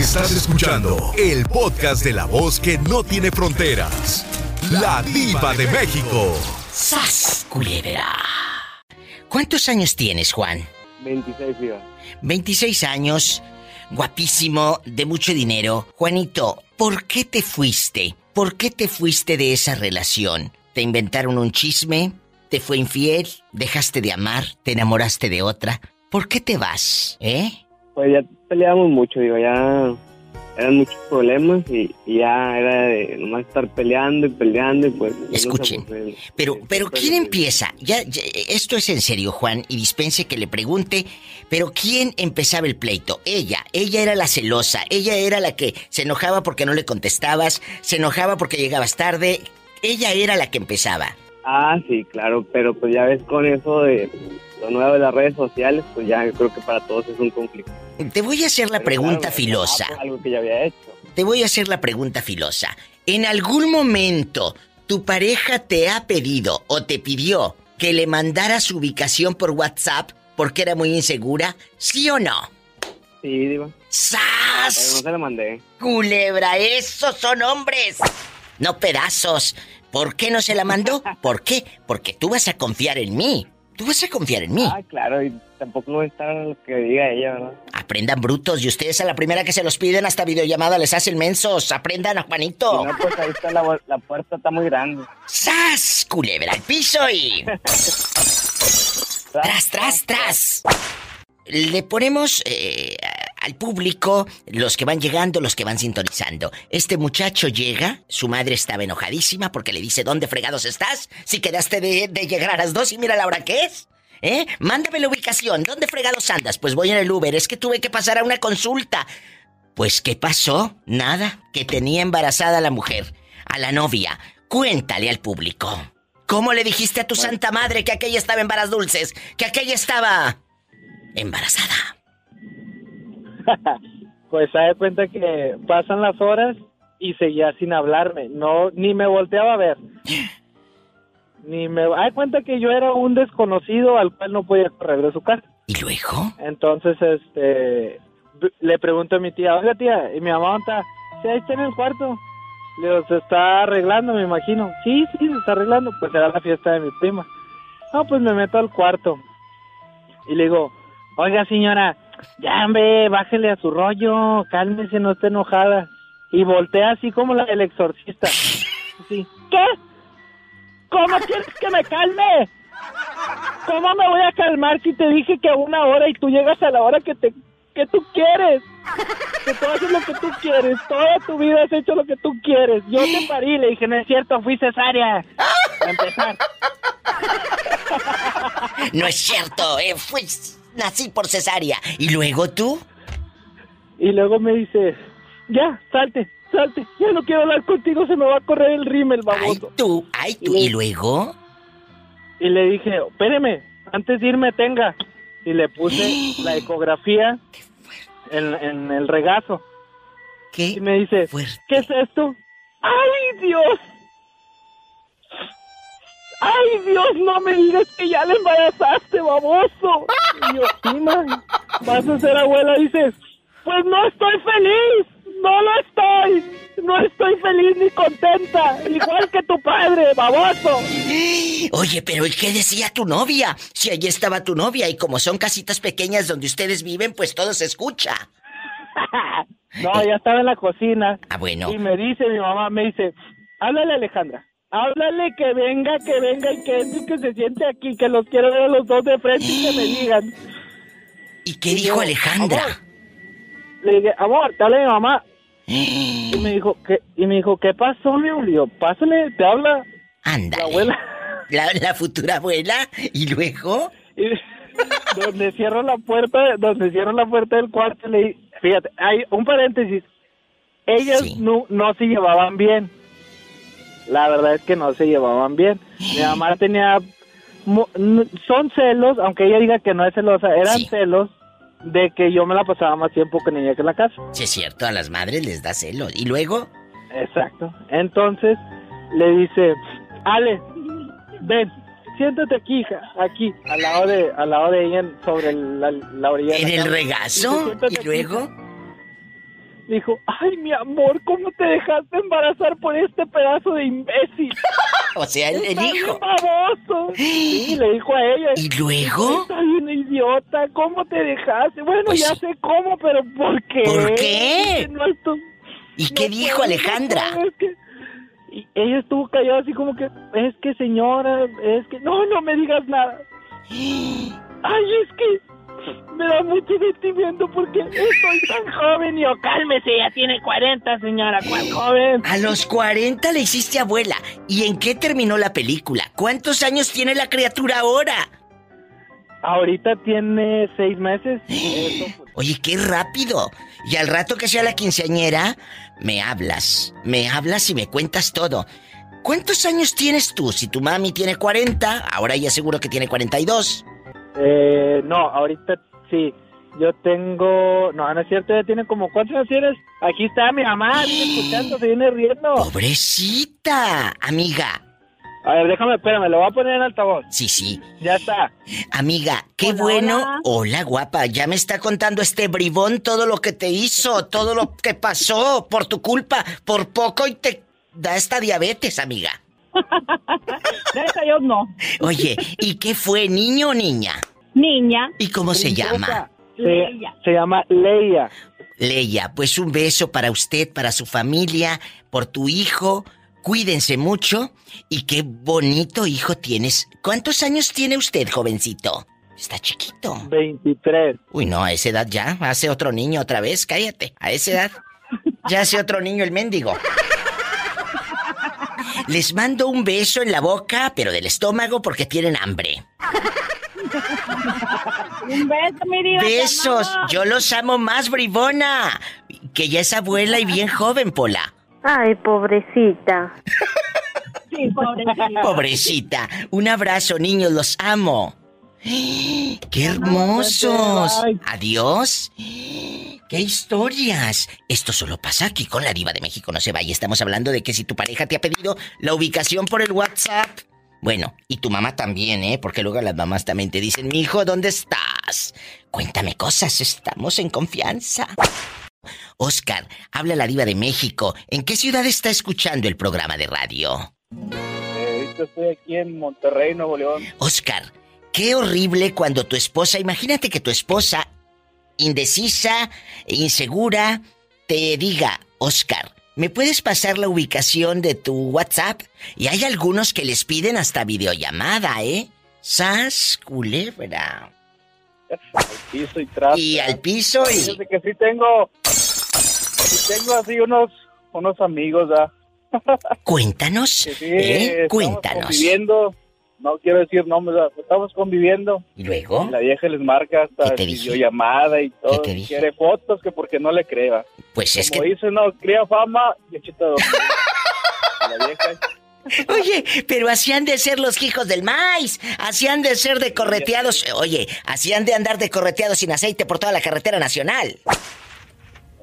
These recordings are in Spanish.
Estás escuchando el podcast de la voz que no tiene fronteras. La diva de México. ¡Sas, culebra! ¿Cuántos años tienes, Juan? 26, diva. 26 años, guapísimo, de mucho dinero. Juanito, ¿por qué te fuiste? ¿Por qué te fuiste de esa relación? ¿Te inventaron un chisme? ¿Te fue infiel? ¿Dejaste de amar? ¿Te enamoraste de otra? ¿Por qué te vas? ¿Eh? Pues ya peleamos mucho, digo, ya eran muchos problemas y, y ya era de nomás estar peleando y peleando y pues... Escuchen, pero, pero ¿quién empieza? Ya, ya, esto es en serio, Juan, y dispense que le pregunte, pero ¿quién empezaba el pleito? Ella, ella era la celosa, ella era la que se enojaba porque no le contestabas, se enojaba porque llegabas tarde, ella era la que empezaba. Ah, sí, claro, pero pues ya ves con eso de lo nuevo de las redes sociales, pues ya yo creo que para todos es un conflicto. Te voy a hacer la Pero pregunta claro, filosa. ah, pues, algo que ya había hecho. Te voy a hacer la pregunta filosa. ¿En algún momento tu pareja te ha pedido o te pidió que le mandara su ubicación por WhatsApp porque era muy insegura? ¿Sí o no? Sí, diva. Pero no ¡Sas! se la mandé. Culebra, esos son hombres. No pedazos. ¿Por qué no se la mandó? ¿Por qué? Porque tú vas a confiar en mí. Tú vas a confiar en mí. Ah, claro, y tampoco no a estar lo que diga ella, ¿verdad? Aprendan brutos y ustedes a la primera que se los piden hasta videollamada les hacen mensos. Aprendan a Juanito. Si no, pues ahí está la, la puerta, está muy grande. ¡Sas! Culebra al piso y. ¡Tras, tras, tras! Le ponemos eh, al público, los que van llegando, los que van sintonizando. Este muchacho llega, su madre estaba enojadísima porque le dice, ¿dónde fregados estás? Si quedaste de, de llegar a las dos y mira la hora que es. ¿Eh? Mándame la ubicación, ¿dónde fregados andas? Pues voy en el Uber, es que tuve que pasar a una consulta. Pues, ¿qué pasó? Nada, que tenía embarazada a la mujer, a la novia. Cuéntale al público. ¿Cómo le dijiste a tu santa madre que aquella estaba en varas dulces? Que aquella estaba embarazada. Pues se da cuenta que pasan las horas y seguía sin hablarme. No, ni me volteaba a ver. Ni me da cuenta que yo era un desconocido al cual no podía correr de su casa. ¿Y luego? Entonces, este, le pregunto a mi tía, oiga tía, y mi mamá ¿dónde está, sí, ahí está en el cuarto. Le digo, se está arreglando, me imagino. Sí, sí, se está arreglando. Pues era la fiesta de mi prima. No, pues me meto al cuarto. Y le digo, oiga señora, ya hombre, bájele a su rollo, cálmese, no esté enojada. Y voltea así como la del exorcista. ¿qué? ¿Cómo quieres que me calme? ¿Cómo me voy a calmar si te dije que a una hora y tú llegas a la hora que te que tú quieres? Que tú haces lo que tú quieres. Toda tu vida has hecho lo que tú quieres. Yo te parí, le dije, no es cierto, fui cesárea. Para empezar. No es cierto, eh, nací por cesárea. ¿Y luego tú? Y luego me dice, ya, salte, salte. Ya no quiero hablar contigo, se me va a correr el rímel, Ay, baboso. tú, ay, tú. ¿Y luego? Y le dije, espéreme, antes de irme tenga. Y le puse la ecografía en, en el regazo. ¿Qué? Y me dice, fuerte. ¿qué es esto? ¡Ay, Dios! ¡Ay, Dios, no me digas que ya le embarazaste, baboso! Y yo, sí, ma, vas a ser abuela. Dices, pues no estoy feliz, no lo estoy. No estoy feliz ni contenta, igual que tu padre, baboso. Oye, pero ¿y qué decía tu novia? Si allí estaba tu novia y como son casitas pequeñas donde ustedes viven, pues todo se escucha. No, ya estaba en la cocina. Ah, bueno. Y me dice mi mamá, me dice, háblale Alejandra, háblale que venga, que venga y que y que se siente aquí, que los quiero ver a los dos de frente y que me digan. ¿Y qué dijo Alejandra? Le dije, amor, te habla mi mamá. Y me dijo, ¿qué? Y me dijo, ¿qué pasó, mi amor? Le digo, pásale, te habla Ándale. la abuela. La, la futura abuela. ¿Y luego? Y donde cierro la puerta, donde cierro la puerta del cuarto, le dije, fíjate, hay un paréntesis. Ellas Sí. no, no se llevaban bien. La verdad es que no se llevaban bien. Mi mamá tenía... Son celos, aunque ella diga que no es celosa, eran Sí. celos de que yo me la pasaba más tiempo con ella que en la casa. Sí, es cierto, a las madres les da celos. ¿Y luego? Exacto. Entonces le dice, Ale, ven, siéntate aquí, hija, aquí, al lado de, al lado de ella, sobre la, la orilla. de ¿En la el cama. regazo? Dice, "Siéntate ¿Y aquí, luego? Dijo, ay, mi amor, ¿cómo te dejaste embarazar por este pedazo de imbécil? O sea, el, el hijo. baboso. Sí, le dijo a ella. ¿Y luego? Está bien idiota, ¿cómo te dejaste? Bueno, Pues ya sí. sé cómo, pero ¿por qué? ¿Por qué? Dice, No, esto- ¿Y no qué dijo Alejandra? es que- Y ella estuvo callada así como que, es que señora, es que, no, no me digas nada. Ay, es que me da mucho sentimiento porque estoy tan joven y yo, cálmese, ya tiene 40, señora, ¿cuál joven? A los 40 le hiciste abuela. ¿Y en qué terminó la película? ¿Cuántos años tiene la criatura ahora? Ahorita tiene seis meses. Oye, qué rápido. Y al rato que sea la quinceañera, me hablas. Me hablas y me cuentas todo. ¿Cuántos años tienes tú? Si tu mami tiene 40, ahora ya seguro que tiene 42. Eh, no, ahorita sí. Yo tengo. No, no es cierto, ya tiene como. ¿Cuántos años tienes? Aquí está mi mamá, viene escuchando, se viene riendo. Pobrecita, amiga. A ver, déjame, espérame, lo voy a poner en altavoz. Sí, sí. Ya está. Amiga, qué Hola, bueno. hola. Hola, guapa. Ya me está contando este bribón todo lo que te hizo, todo lo que pasó por tu culpa. Por poco y te da esta diabetes, amiga. Gracias a Dios no. Oye, ¿y qué fue, niño o niña? Niña, ¿Y cómo se llama? Se, Leia. se llama Leia. Leia, pues un beso para usted, para su familia, por tu hijo. Cuídense mucho y qué bonito hijo tienes. ¿Cuántos años tiene usted, jovencito? Está chiquito. 23. Uy, no, a esa edad ya. Hace otro niño otra vez, cállate. A esa edad. Ya hace otro niño el mendigo. Les mando un beso en la boca, pero del estómago porque tienen hambre. Un beso, mi diva. Besos. Yo los amo más, bribona. Que ya es abuela y bien joven, Pola. Ay, pobrecita. Sí, pobrecita. Pobrecita. Un abrazo, niños, los amo. ¡Qué hermosos! Adiós. ¡Qué historias! Esto solo pasa aquí con la diva de México, no se vaya. Estamos hablando de que si tu pareja te ha pedido la ubicación por el WhatsApp. Bueno, y tu mamá también, ¿eh? Porque luego las mamás también te dicen, mi hijo, ¿dónde estás? Cuéntame cosas, estamos en confianza. Oscar, habla la diva de México. ¿En qué ciudad está escuchando el programa de radio? Eh, ahorita estoy aquí en Monterrey, Nuevo León. Oscar, qué horrible cuando tu esposa, imagínate que tu esposa, indecisa, insegura, te diga, Oscar, ¿me puedes pasar la ubicación de tu WhatsApp? Y hay algunos que les piden hasta videollamada, ¿eh? Sas culebra. Al piso y tras. Y al piso y... Fíjate que sí tengo. Sí tengo así unos, unos amigos, ¿ah? Cuéntanos, sí, ¿eh? Cuéntanos. conviviendo. No quiero decir nombres, estamos conviviendo. ¿Y luego? La vieja les marca ¿Qué hasta videollamada y todo. te dije? Quiere fotos que porque no le crea. Pues es Como que... dice, no, cría fama y dormir. La vieja. Oye, pero así han de ser los hijos del maíz. Así han de ser de correteados. Oye, así han de andar de correteados sin aceite por toda la carretera nacional.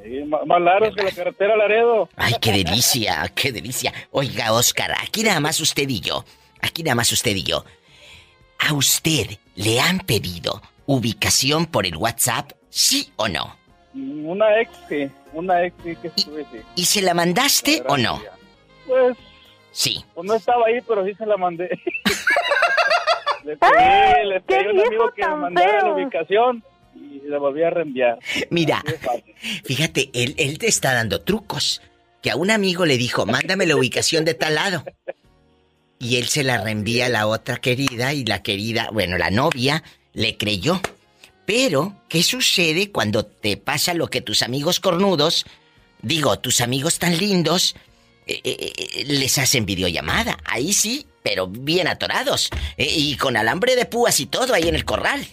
Sí, más largos que la carretera Laredo. Ay, qué delicia, qué delicia. Oiga, Oscar, aquí nada más usted y yo. Aquí nada más usted y yo. ¿A usted le han pedido ubicación por el WhatsApp? ¿Sí o no? Una ex, sí. Una ex, sí, que estuve, sí. ¿Y se la mandaste o no? Pues, Sí. pues no estaba ahí, pero sí se la mandé. le pedí, le pedí a un amigo que me mandara la feo. ubicación y la volví a reenviar. Mira, fíjate, él, él te está dando trucos. Que a un amigo le dijo, mándame la ubicación de tal lado. Y él se la reenvía a la otra querida y la querida, bueno, la novia, le creyó. Pero, ¿qué sucede cuando te pasa lo que tus amigos cornudos, digo, tus amigos tan lindos, eh, eh, eh, les hacen videollamada? Ahí sí, pero bien atorados. Eh, y con alambre de púas y todo ahí en el corral.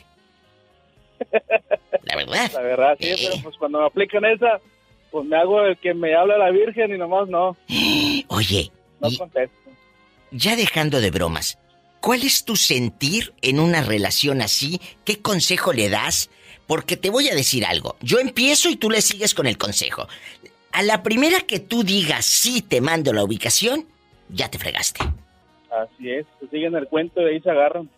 La verdad. La verdad, sí, pero pues cuando me aplican esa, pues me hago el que me habla la Virgen y nomás no, Oye, no y contesto. Ya dejando de bromas, ¿cuál es tu sentir en una relación así? ¿Qué consejo le das? Porque te voy a decir algo. Yo empiezo y tú le sigues con el consejo. A la primera que tú digas sí te mando la ubicación, ya te fregaste. Así es, se siguen el cuento y ahí se agarran.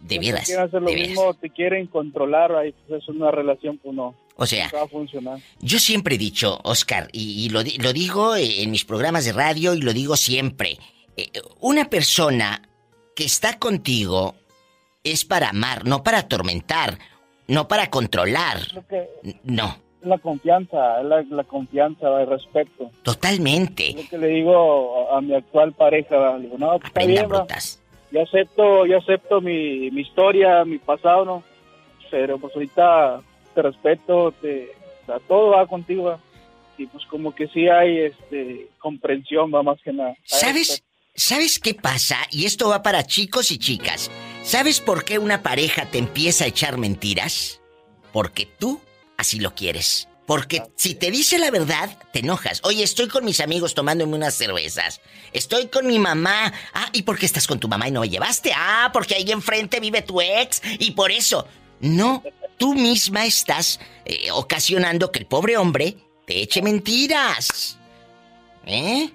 De Si veras. quieren hacer lo de veras. mismo, te quieren controlar, ahí pues es una relación, pues no. O sea, va a funcionar. yo siempre he dicho, Oscar, y, y lo, di- lo digo en mis programas de radio y lo digo siempre, una persona que está contigo es para amar, no para atormentar, no para controlar. Que No, la confianza, la, la confianza, el respeto. Es totalmente. lo que le digo a, a mi actual pareja. Le digo, no, pues, está bien, yo acepto, yo acepto mi, mi historia, mi pasado, ¿no? Pero pues ahorita te respeto, te, o sea, todo va contigo, ¿va? y pues como que sí hay este comprensión, va más que nada. ¿Sabes? ¿Sabes qué pasa? Y esto va para chicos y chicas. ¿Sabes por qué una pareja te empieza a echar mentiras? Porque tú así lo quieres. Porque si te dice la verdad, te enojas. Oye, estoy con mis amigos tomándome unas cervezas. Estoy con mi mamá. Ah, ¿y por qué estás con tu mamá y no llevaste? Ah, porque ahí enfrente vive tu ex y por eso. No, tú misma estás eh, ocasionando que el pobre hombre te eche mentiras. ¿Eh?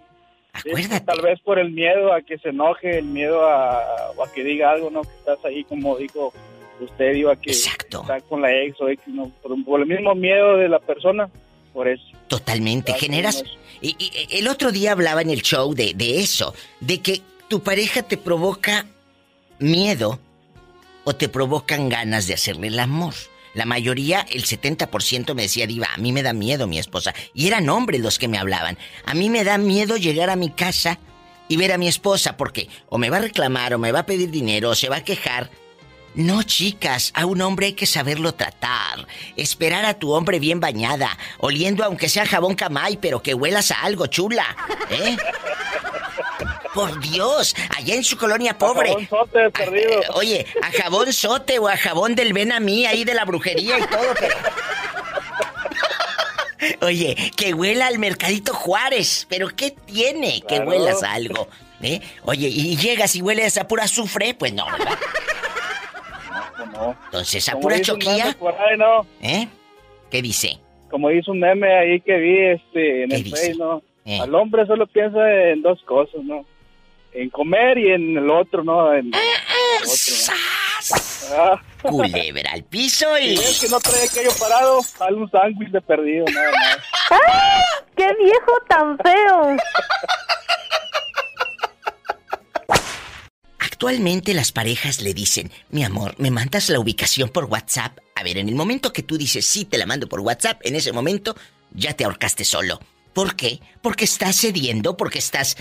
Acuérdate. Tal vez por el miedo a que se enoje, el miedo a, a que diga algo, ¿no? Que estás ahí, como dijo usted, iba que Exacto. está con la ex o ex, ¿no? Por, por el mismo miedo de la persona, por eso. Totalmente. Claro, Generas. Y, y- el otro día hablaba en el show de, de eso, de que tu pareja te provoca miedo o te provocan ganas de hacerle el amor. La mayoría, el 70% me decía, Diva, a mí me da miedo mi esposa. Y eran hombres los que me hablaban. A mí me da miedo llegar a mi casa y ver a mi esposa porque o me va a reclamar o me va a pedir dinero o se va a quejar. No, chicas, a un hombre hay que saberlo tratar. Esperar a tu hombre bien bañada, oliendo aunque sea jabón camay, pero que huelas a algo chula, ¿eh? Por Dios, allá en su colonia pobre. Jabón sote perdido. Eh, Oye, a jabón sote o a jabón del ven a mí ahí de la brujería y todo, pero. Oye, que huela al mercadito Juárez, pero ¿qué tiene que Claro. huelas a algo? ¿Eh? Oye, y llegas y hueles a pura azufre, pues no, ¿verdad? Pues no. Entonces, a Como pura choquilla, ahí, ¿no? ¿eh? ¿Qué dice? Como dice un meme ahí que vi este, en ¿Qué el dice? Face, ¿no? Eh. Al hombre solo piensa en dos cosas, ¿no? En comer y en el otro, ¿no? En el otro, ¡Sas! ¿no? Ah, Culebra al piso si y. ves que no trae aquello parado, dale un sándwich de perdido, nada más. ¡Qué viejo tan feo! Actualmente las parejas le dicen, mi amor, ¿me mandas la ubicación por WhatsApp? A ver, en el momento que tú dices, sí, te la mando por WhatsApp, en ese momento ya te ahorcaste solo. ¿Por qué? Porque estás cediendo, porque estás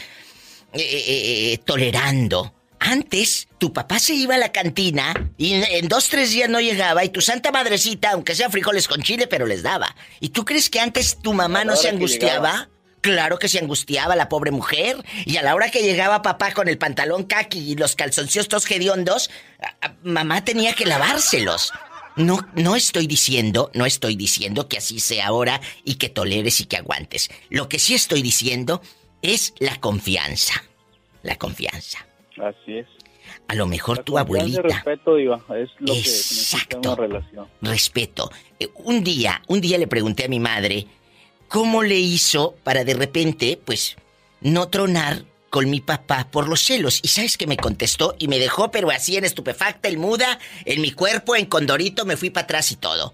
eh, eh, eh, tolerando. Antes, tu papá se iba a la cantina y en, dos, tres días no llegaba y tu santa madrecita, aunque sea frijoles con chile, pero les daba. ¿Y tú crees que antes tu mamá no se angustiaba? Claro que se angustiaba la pobre mujer. Y a la hora que llegaba papá con el pantalón kaki y los calzoncillos todos hediondos, mamá tenía que lavárselos. No, no estoy diciendo, no estoy diciendo que así sea ahora y que toleres y que aguantes. Lo que sí estoy diciendo es la confianza. La confianza. Así es. A lo mejor La tu abuelita. respeto, Diva, es lo que Exacto. una relación. respeto. Eh, Un día, un día le pregunté a mi madre cómo le hizo para de repente, pues, no tronar con mi papá por los celos. Y sabes que me contestó y me dejó, pero así en estupefacta, el muda, en mi cuerpo, en condorito, me fui para atrás y todo.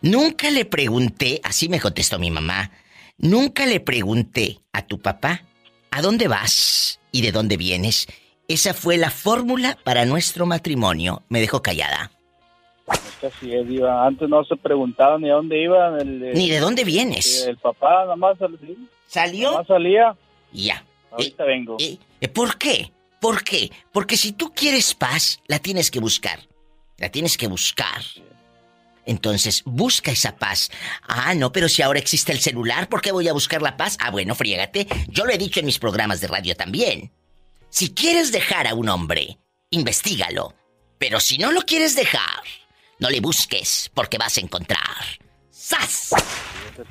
Nunca le pregunté, así me contestó mi mamá, nunca le pregunté a tu papá, ¿a dónde vas y de dónde vienes? Esa fue la fórmula para nuestro matrimonio. Me dejó callada. Es que así es, Diva. Antes no se preguntaba ni a dónde iba. El, el- Ni de dónde vienes. El papá nada más, sal- sí, nada ¿Salió? más salía. Ya. Ahorita vengo. Eh, eh, ¿Por qué? ¿Por qué? Porque si tú quieres paz, la tienes que buscar. La tienes que buscar. Entonces, busca esa paz. Ah, no, pero si ahora existe el celular, ¿por qué voy a buscar la paz? Ah, bueno, friégate. Yo lo he dicho en mis programas de radio también. Si quieres dejar a un hombre, investigalo. Pero si no lo quieres dejar, no le busques, porque vas a encontrar. ¡Sas!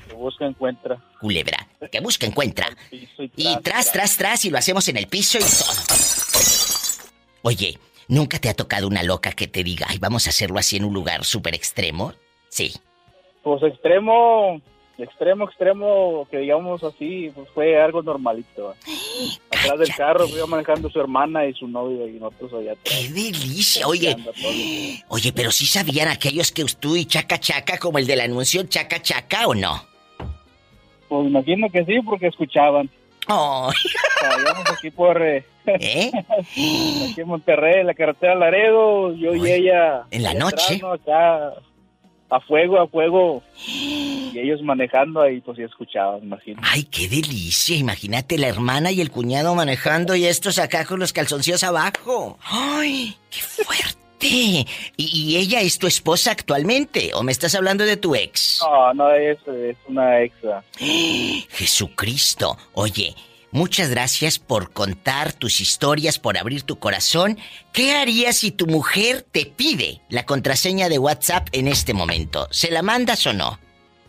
Que busca encuentra. Culebra. Que busca, encuentra. Y tras, tras, tras, y lo hacemos en el piso y todo. Oye, ¿nunca te ha tocado una loca que te diga, ay, vamos a hacerlo así en un lugar súper extremo? Sí. Pues extremo, extremo extremo, que digamos así, pues fue algo normalito. Atrás del carro iba manejando su hermana y su novio y nosotros allá atrás. ¡Qué delicia! Oye, oye, pero sí sabían aquellos que tú y Chaca Chaca, como el del anuncio Chaca Chaca, ¿o no? Pues imagino que sí, porque escuchaban. Oh. Aquí por... eh, ¿Eh? aquí en Monterrey, en la carretera Laredo, yo y ella... ¿En la noche? ¿no? Acá, a fuego, a fuego. Y ellos manejando ahí, pues sí escuchaban, imagino. ¡Ay, qué delicia! Imagínate la hermana y el cuñado manejando y estos acá con los calzoncillos abajo. ¡Ay, qué fuerte! ¿Y, y ella es tu esposa actualmente? ¿O me estás hablando de tu ex? No, no es, es una extra. Jesucristo. Oye, muchas gracias por contar tus historias, por abrir tu corazón. ¿Qué harías si tu mujer te pide la contraseña de WhatsApp en este momento? ¿Se la mandas o no?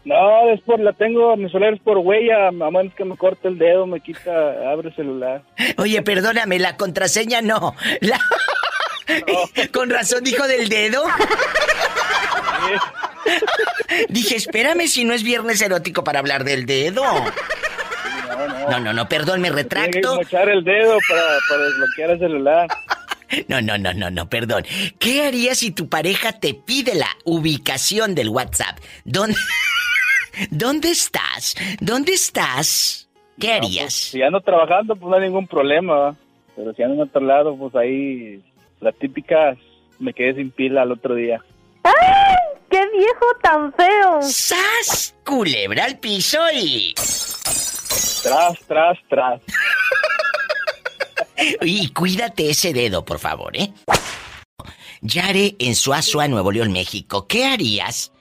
No, después la tengo, mi celular es por huella, a menos que me corte el dedo, me quita, abre el celular. Oye, perdóname, la contraseña no. La- Con razón dijo del dedo. Dije, espérame si no es viernes erótico para hablar del dedo. No, no, no, perdón, me Tiene que retracto. mochar el dedo para, para desbloquear el celular. No, no, no, no, no, perdón. ¿Qué harías si tu pareja te pide la ubicación del WhatsApp? ¿Dónde, ¿Dónde estás? ¿Dónde estás? ¿Qué harías? Si ando trabajando, pues no hay ningún problema, ¿va? pero si ando en otro lado, pues ahí la típica me quedé sin pila al otro día. ¡Ay! ¡Qué viejo tan feo! ¡Sas! Culebra al piso y... Tras, tras, tras. Y cuídate ese dedo, por favor, ¿eh? Yare en Suazua, Nuevo León, México. ¿Qué harías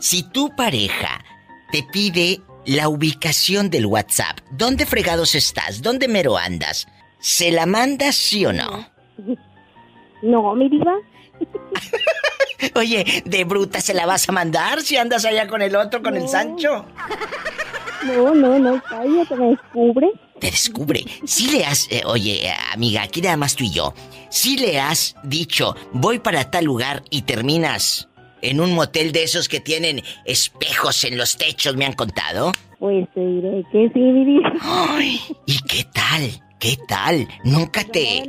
si tu pareja te pide la ubicación del WhatsApp? ¿Dónde fregados estás? ¿Dónde mero andas? ¿Se la mandas sí o no? No, mi diva. Oye, de bruta se la vas a mandar si andas allá con el otro, con el. Sancho. No, no, no, cállate, me descubre. Te descubre. Si le has, eh, oye, amiga, aquí nada más tú y yo. Si le has dicho, voy para tal lugar y terminas en un motel de esos que tienen espejos en los techos, me han contado. Pues te diré que sí, diva. Ay, ¿y qué tal? ¿Qué tal? Nunca te... ¿Eh?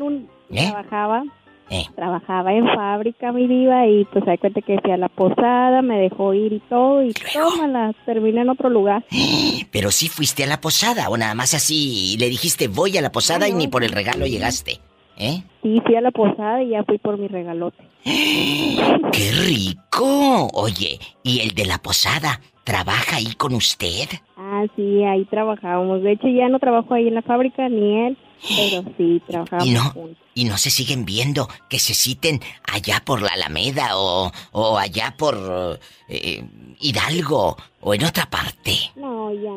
Trabajaba, Eh, trabajaba en fábrica, mi diva, y pues hay cuenta que fui a la posada, me dejó ir y todo, y Luego. tómala, terminé en otro lugar. pero sí fuiste a la posada o nada más así le dijiste voy a la posada y ni por el regalo llegaste. ¿Eh? Sí, fui a la posada y ya fui por mi regalote. ¡Qué rico! Oye, ¿y el de la posada trabaja ahí con usted? Ah, sí, ahí trabajábamos. De hecho, ya no trabajo ahí en la fábrica, ni él, pero sí, trabajábamos Y no, juntos. y no se siguen viendo que se citen allá por la Alameda o, o allá por eh, Hidalgo o en otra parte. No, ya,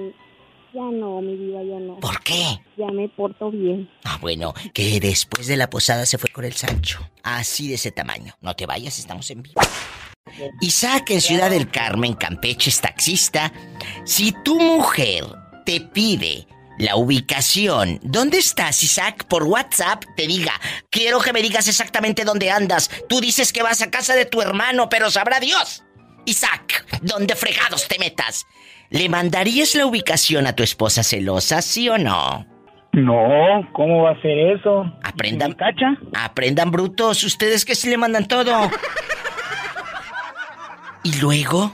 ya no, mi vida, ya no. ¿Por qué? Ya me porto bien. Ah, bueno, que después de la posada se fue con el Sancho. Así de ese tamaño. No te vayas, estamos en vivo. Isaac en Ciudad del Carmen, Campeche, es taxista. Si tu mujer te pide la ubicación, ¿dónde estás, Isaac? Por WhatsApp te diga, quiero que me digas exactamente dónde andas. Tú dices que vas a casa de tu hermano, pero sabrá Dios. Isaac, ¿dónde fregados te metas? ¿Le mandarías la ubicación a tu esposa celosa, sí o no? No, ¿cómo va a ser eso? Aprendan. ¿Me cacha? Aprendan brutos, ustedes que sí le mandan todo. y luego,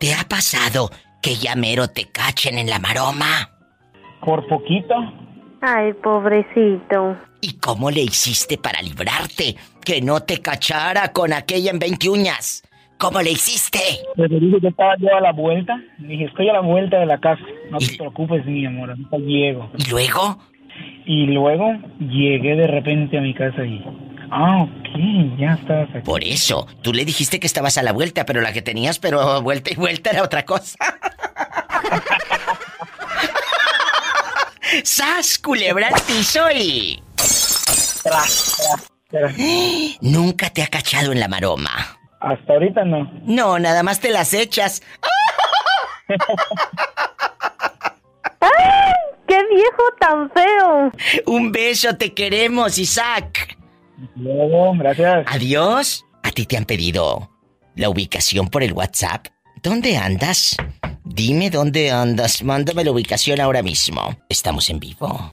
¿te ha pasado que ya mero te cachen en la maroma? Por poquito. Ay, pobrecito. ¿Y cómo le hiciste para librarte? Que no te cachara con aquella en 20 uñas. ¿Cómo le hiciste? Le dije que estaba yo a la vuelta. Le dije, estoy a la vuelta de la casa. No Y- te preocupes, mi amor, ahorita llego. ¿Y luego? Y luego llegué de repente a mi casa y... Ah, ok, ya estabas aquí. Por eso, tú le dijiste que estabas a la vuelta, pero la que tenías, pero vuelta y vuelta era otra cosa. ¡Sas, culebra al piso y... Nunca te ha cachado en la maroma. hasta ahorita no. No, nada más te las echas. ¡Ay! ¡Qué viejo tan feo! Un beso, te queremos, Isaac. Luego, gracias. Adiós. ¿A ti te han pedido la ubicación por el WhatsApp? ¿Dónde andas? Dime dónde andas. Mándame la ubicación ahora mismo. Estamos en vivo.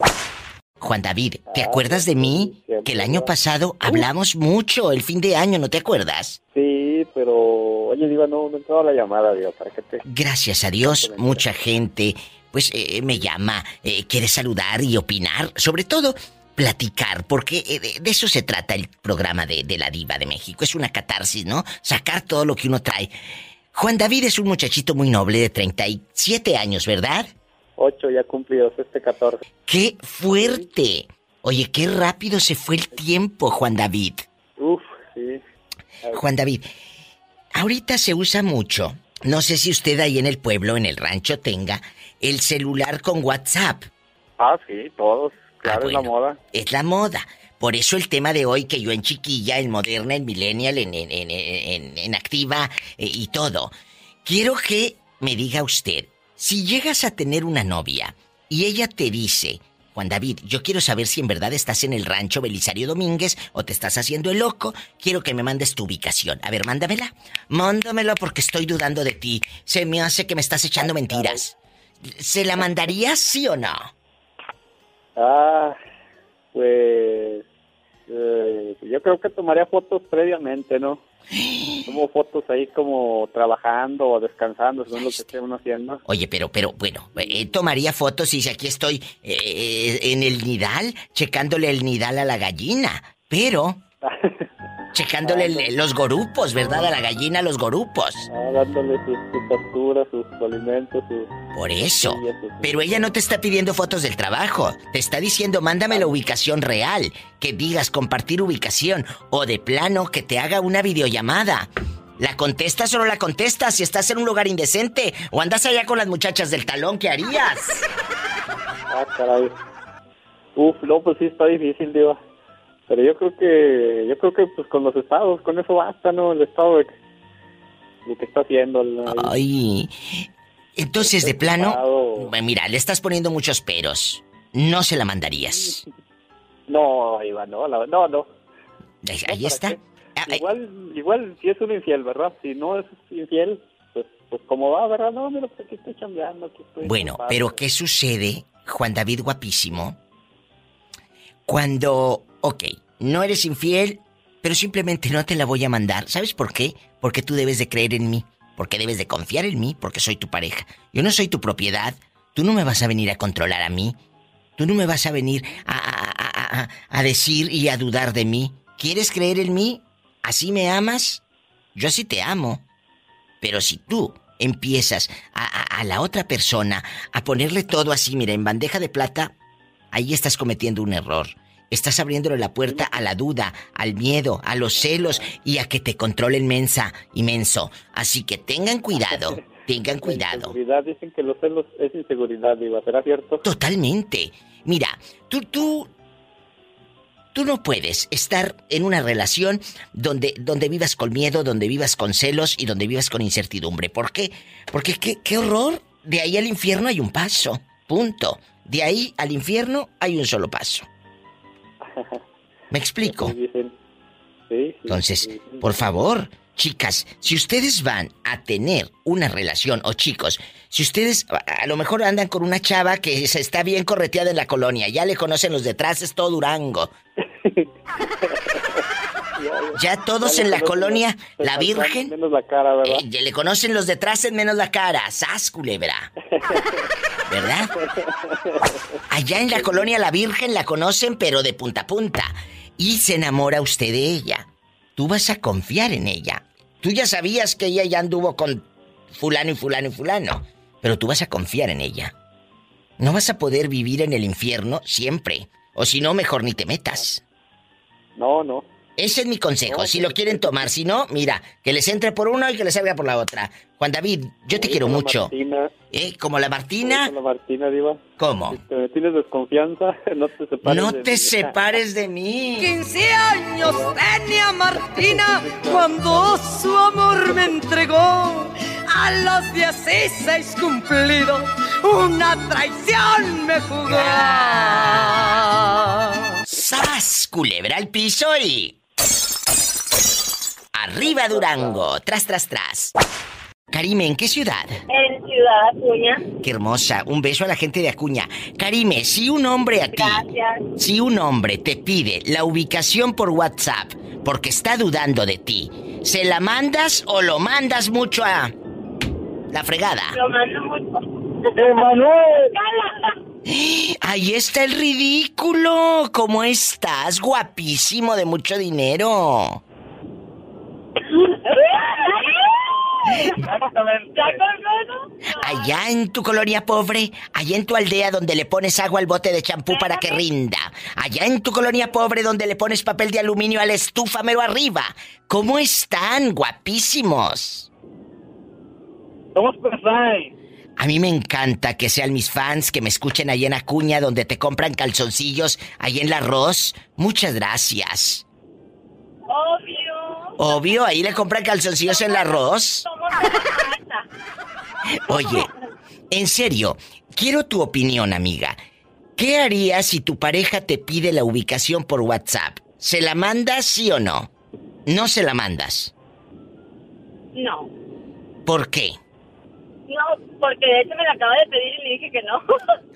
Juan David, ¿te acuerdas de mí? Que el año pasado hablamos mucho, el fin de año, ¿no te acuerdas? Sí, pero... Oye, Diva, no, no entraba la llamada, Diva, ¿para qué te...? Gracias a Dios, mucha gente, pues eh, me llama, eh, quiere saludar y opinar, sobre todo platicar, porque eh, de, de eso se trata el programa de, de la diva de México, es una catarsis, ¿no? Sacar todo lo que uno trae. Juan David es un muchachito muy noble de 37 años, ¿verdad? Ocho ya cumplidos, este 14. ¡Qué fuerte! Oye, qué rápido se fue el tiempo, Juan David. Uf, sí. Juan David, ahorita se usa mucho. No sé si usted ahí en el pueblo, en el rancho, tenga el celular con WhatsApp. Ah, sí, todos. Claro, Ah, es la moda. Es la moda. Por eso el tema de hoy, que yo en chiquilla, en moderna, en millennial, en, en, en, en- activa eh, y todo. Quiero que me diga usted, si llegas a tener una novia y ella te dice, Juan David, yo quiero saber si en verdad estás en el rancho Belisario Domínguez o te estás haciendo el loco, quiero que me mandes tu ubicación. A ver, mándamela. Mándamela porque estoy dudando de ti. Se me hace que me estás echando mentiras. ¿Se la mandarías, sí o no? Ah, pues... eh, yo creo que tomaría fotos previamente, ¿no? Tomo fotos ahí como trabajando o descansando, según lo que esté uno haciendo. Oye, pero, pero, bueno, eh, tomaría fotos y dice, aquí estoy eh, en el nidal, checándole el nidal a la gallina, pero checándole el- los gorupos, ¿verdad? A la gallina, los gorupos. Ah, dándole sus, su postura, sus alimentos, sus... Por eso. Pero ella no te está pidiendo fotos del trabajo. Te está diciendo, mándame la ubicación real. Que digas compartir ubicación. O de plano, que te haga una videollamada. ¿La contestas o no la contestas? Si estás en un lugar indecente. O andas allá con las muchachas del talón, ¿qué harías? Ah, caray. Uf, no, pues sí está difícil, Diva. Pero yo creo que, yo creo que pues con los estados, con eso basta, ¿no? El estado de, lo que está haciendo. ¿no? Ay. Entonces, de plano, Estado- mira, le estás poniendo muchos peros. No se la mandarías. No, Iba, no, la- no, no. Ahí ahí ¿para está. qué? Ah, ay, Igual, igual si es un infiel, ¿verdad? Si no es infiel, pues, pues como va, ¿verdad? No, mira, pues aquí estoy chambeando, aquí estoy... Bueno, ocupado. pero ¿qué sucede, Juan David guapísimo? Cuando, ok, no eres infiel, pero simplemente no te la voy a mandar. ¿Sabes por qué? Porque tú debes de creer en mí, porque debes de confiar en mí, porque soy tu pareja. Yo no soy tu propiedad, tú no me vas a venir a controlar a mí, tú no me vas a venir a, a- a- a- decir y a dudar de mí. ¿Quieres creer en mí? ¿Así me amas? Yo así te amo. Pero si tú empiezas a la otra persona a ponerle todo así, mira, en bandeja de plata, ahí estás cometiendo un error. Estás abriéndole la puerta a la duda, al miedo, a los celos y a que te controlen mensa y menso. Así que tengan cuidado, tengan cuidado. dicen que los celos es inseguridad, Iba, ¿será cierto? Totalmente. Mira, tú, tú, tú no puedes estar en una relación donde, donde vivas con miedo, donde vivas con celos y donde vivas con incertidumbre. ¿Por qué? Porque qué, qué horror. De ahí al infierno hay un paso. Punto. De ahí al infierno hay un solo paso. ¿Me explico? Entonces, por favor, chicas, si ustedes van a tener una relación, o chicos, si ustedes a, a lo mejor andan con una chava que se está bien correteada en la colonia, ya le conocen los detrás, es todo Durango. Ya todos Ya en la colonia, la Virgen, Menos la cara, ¿verdad? eh, le conocen los detrás en menos la cara. ¡Sas, culebra! ¿Verdad? Allá en la colonia la Virgen la conocen, pero de punta a punta. Y se enamora usted de ella. Tú vas a confiar en ella. Tú ya sabías que ella ya anduvo con fulano y fulano y fulano. Pero tú vas a confiar en ella. No vas a poder vivir en el infierno siempre. O si no, mejor ni te metas. No, no. Ese es mi consejo. Si lo quieren tomar, si no, mira, que les entre por uno y que les salga por la otra. Juan David, yo te quiero mucho. Martina, ¿Eh? Como la Martina. con la Martina, Diva. ¿Cómo? Si te tienes desconfianza, no te separes No de te mí. separes de mí. 15 años tenía Martina cuando su amor me entregó. A los 16 cumplidos, una traición me jugó. ¡Sas! Culebra al piso y. Arriba Durango, tras, tras, tras. Karime, ¿en qué ciudad? En Ciudad Acuña. Qué hermosa. Un beso a la gente de Acuña. Karime, si un hombre a ti, Gracias. si un hombre te pide la ubicación por WhatsApp porque está dudando de ti, ¿se la mandas o lo mandas mucho a la fregada? Lo mando mucho. Emanuel. Ahí está el ridículo. ¿Cómo estás? Guapísimo, de mucho dinero. Allá en tu colonia pobre, allá en tu aldea donde le pones agua al bote de champú para que rinda, allá en tu colonia pobre donde le pones papel de aluminio a la estufa mero arriba. ¿Cómo están? Guapísimos. Somos personas. A mí me encanta que sean mis fans que me escuchen allá en Acuña donde te compran calzoncillos, allá en la arroz. Muchas gracias. Obvio. Obvio, ahí le compran calzoncillos en la arroz. Somos. Oye, en serio, quiero tu opinión, amiga. ¿Qué harías si tu pareja te pide la ubicación por WhatsApp? ¿Se la mandas sí o no? No se la mandas. No. ¿Por qué? No, porque de hecho me la acaba de pedir y le dije que no.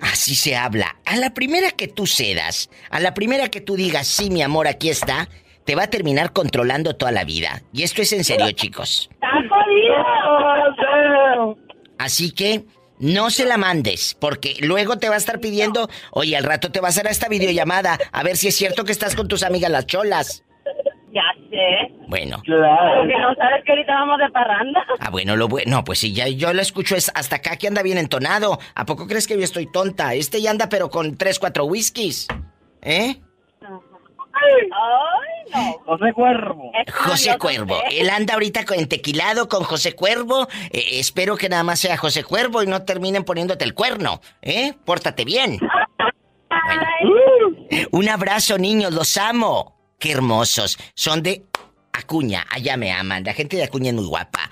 Así se habla. A la primera que tú cedas, a la primera que tú digas, sí, mi amor, aquí está, te va a terminar controlando toda la vida. Y esto es en serio, chicos. Así que no se la mandes, porque luego te va a estar pidiendo, oye, al rato te va a hacer esta videollamada, a ver si es cierto que estás con tus amigas las cholas. Ya sé. Bueno. Porque no sabes que ahorita vamos de parranda. Ah, bueno, lo bueno. No, pues sí, ya yo lo escucho es hasta acá que anda bien entonado. ¿A poco crees que yo estoy tonta? Este ya anda pero con tres, cuatro whiskies. ¿Eh? Ay, no. José Cuervo. José Cuervo. Él anda ahorita con tequilado con José Cuervo. Eh, espero que nada más sea José Cuervo y no terminen poniéndote el cuerno. ¿Eh? Pórtate bien. Ay, Un abrazo, niños, los amo. Qué hermosos. Son de Acuña, allá me aman. La gente de Acuña es muy guapa.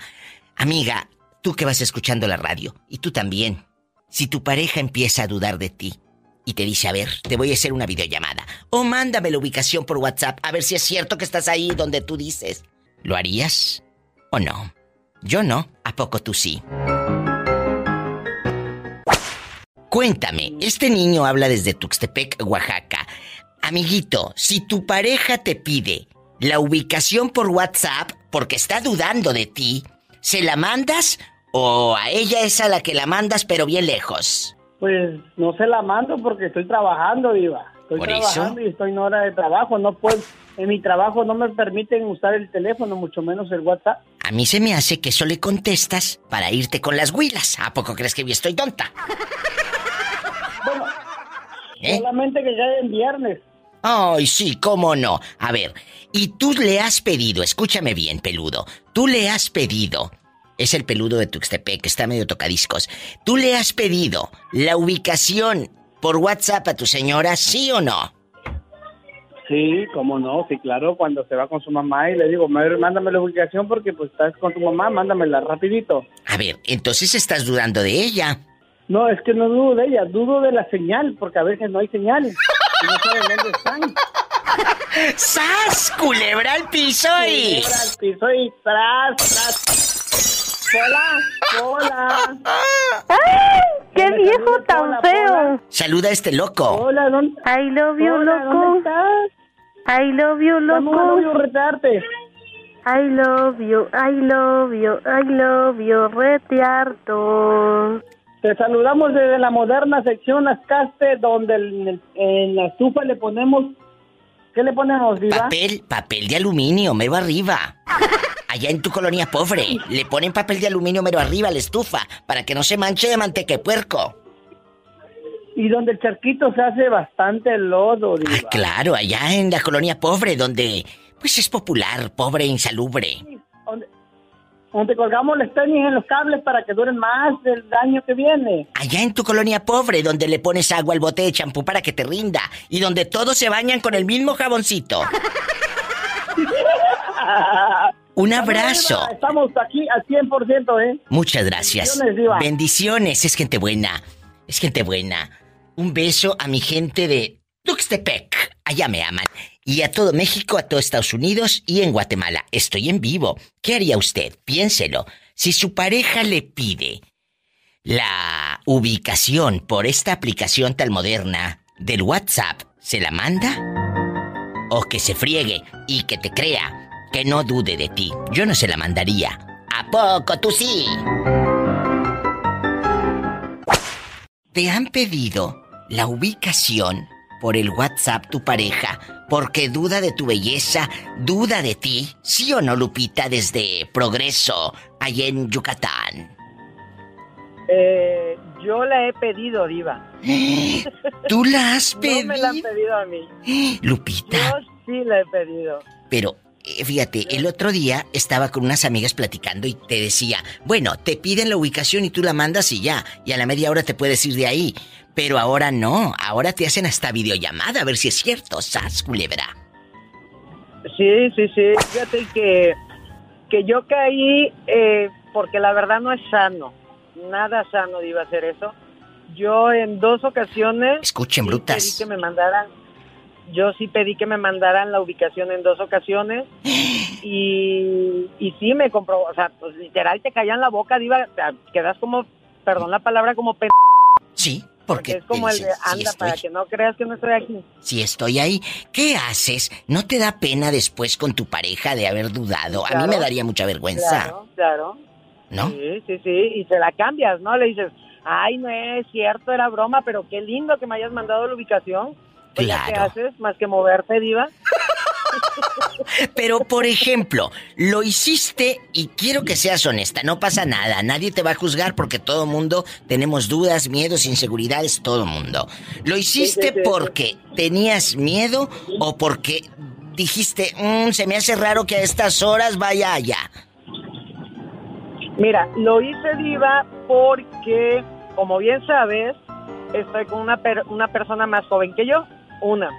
Amiga, tú que vas escuchando la radio, y tú también. Si tu pareja empieza a dudar de ti y te dice, a ver, te voy a hacer una videollamada, o mándame la ubicación por WhatsApp, a ver si es cierto que estás ahí donde tú dices, ¿lo harías o no? Yo no, ¿a poco tú sí? Cuéntame, este niño habla desde Tuxtepec, Oaxaca. Amiguito, si tu pareja te pide la ubicación por WhatsApp porque está dudando de ti, ¿se la mandas o a ella es a la que la mandas pero bien lejos? Pues no se la mando porque estoy trabajando, Diva. Estoy ¿Por eso? trabajando y estoy en hora de trabajo. No puedo, en mi trabajo no me permiten usar el teléfono, mucho menos el WhatsApp. A mí se me hace que eso le contestas para irte con las huilas. ¿A poco crees que yo estoy tonta? Bueno, ¿Eh? solamente que ya en viernes. Ay, sí, cómo no. A ver, y tú le has pedido, escúchame bien, peludo, tú le has pedido, es el peludo de Tuxtepec, que está medio tocadiscos, tú le has pedido la ubicación por WhatsApp a tu señora, sí o no? Sí, cómo no, sí, claro, cuando se va con su mamá y le digo, "Madre, mándame la ubicación porque pues estás con tu mamá, mándamela rapidito. A ver, entonces estás dudando de ella. No, es que no dudo de ella, dudo de la señal, porque a veces no hay señal. Y no saben dónde están. ¡Sas! Culebra al piso y... Culebra al piso y tras, tras. Hola, hola. ¡Qué Me viejo saluda tan Pola, feo! Pola. Saluda a este loco. Hola, ¿dónde, I love you, hola, ¿dónde loco. estás? I love you, loco. retarte. I love you, I love you, I love you, retiarto. Te saludamos desde la moderna sección Ascaste, donde en, en la estufa le ponemos... ¿Qué le ponemos, Diva? Papel, papel de aluminio, mero arriba. Allá en tu colonia pobre, le ponen papel de aluminio mero arriba a la estufa para que no se manche de manteca de puerco. Y donde el charquito se hace bastante lodo, Diva. Ah, claro, allá en la colonia pobre, donde pues es popular, pobre e insalubre. Donde, colgamos los tenis en los cables para que duren más del año que viene. Allá en tu colonia pobre, donde le pones agua al bote de champú para que te rinda. Y donde todos se bañan con el mismo jaboncito. Un abrazo. Estamos aquí al 100%, ¿eh? Muchas gracias. Bendiciones. Bendiciones, es gente buena. Es gente buena. Un beso a mi gente de Tuxtepec. Allá me aman. Y a todo México, a todo Estados Unidos y en Guatemala. Estoy en vivo. ¿Qué haría usted? Piénselo. Si su pareja le pide la ubicación por esta aplicación tan moderna del WhatsApp, ¿se la manda? O que se friegue y que te crea, que no dude de ti. Yo no se la mandaría. ¿A poco tú sí? ¿Te han pedido la ubicación por el WhatsApp tu pareja porque duda de tu belleza, duda de ti? ¿Sí o no, Lupita, desde Progreso, allá en Yucatán? Eh, yo la he pedido, Diva. ¿Tú la has No pedido? me la han pedido a mí. Lupita, Yo sí la he pedido. pero eh, fíjate, el otro día estaba con unas amigas platicando y te decía, bueno, te piden la ubicación y tú la mandas y ya, y a la media hora te puedes ir de ahí. Pero ahora no, ahora te hacen hasta videollamada a ver si es cierto, sas, culebra. Sí, sí, sí. Fíjate que, que yo caí eh, porque la verdad no es sano. Nada sano iba a hacer eso. Yo en dos ocasiones... Escuchen, brutas. Pedí que me mandaran... Yo sí pedí que me mandaran la ubicación en dos ocasiones y, y sí me compró, o sea, pues literal te caían la boca, diva, quedas como, perdón la palabra, como pen... Sí, Porque es como te el de, dicen, sí anda, para que no creas que no estoy aquí. sí estoy ahí. ¿Qué haces? ¿No te da pena después con tu pareja de haber dudado? A mí Claro. me daría mucha vergüenza, Claro, claro. ¿no? Sí, sí, sí, y se la cambias, ¿no? Le dices, ay, no es cierto, era broma, pero qué lindo que me hayas mandado la ubicación. ¿ya ¿Qué Claro. haces? Más que moverte, diva. Pero, por ejemplo, lo hiciste y quiero que seas honesta, no pasa nada, nadie te va a juzgar porque todo mundo tenemos dudas, miedos, inseguridades, todo mundo. ¿Lo hiciste sí, sí, sí. porque tenías miedo o porque dijiste, "Mm, se me hace raro que a estas horas vaya allá? Mira, lo hice diva porque, como bien sabes, estoy con una, per- una persona más joven que yo. Una.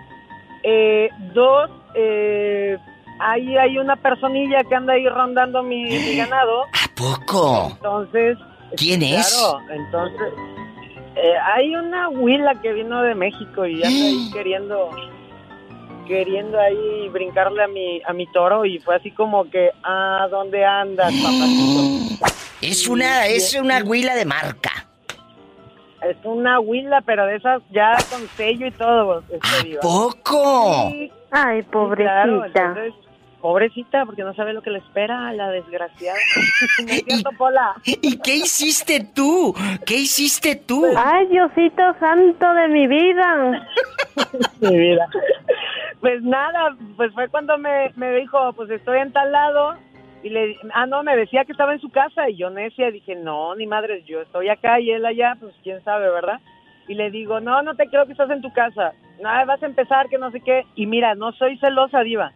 Eh, dos, eh, ahí hay una personilla que anda ahí rondando mi, mi ganado. ¿A poco? Entonces. ¿Quién es? Claro, entonces. eh, hay una huila que vino de México y anda ahí queriendo. Queriendo ahí brincarle a mi, a mi toro y fue así como que, ¿a dónde andas, papacito? Es una, es una huila de marca. Es una huila, pero de esas ya con sello y todo. este, ¿A diva. poco? Sí, Ay, claro, pobrecita. entonces, pobrecita, porque no sabe lo que le espera a la desgraciada. ¿No es cierto, Pola? ¿Y qué hiciste tú? ¿Qué hiciste tú? Ay, Diosito santo de mi vida. Mi vida. Pues nada, pues fue cuando me, me dijo, pues estoy en tal lado. Y le, ah, no, me decía que estaba en su casa. Y yo necia dije, no, ni madres, yo estoy acá y él allá, pues quién sabe, ¿verdad? Y le digo, no, no te creo que estás en tu casa. Nada, vas a empezar, que no sé qué. Y mira, no soy celosa, diva.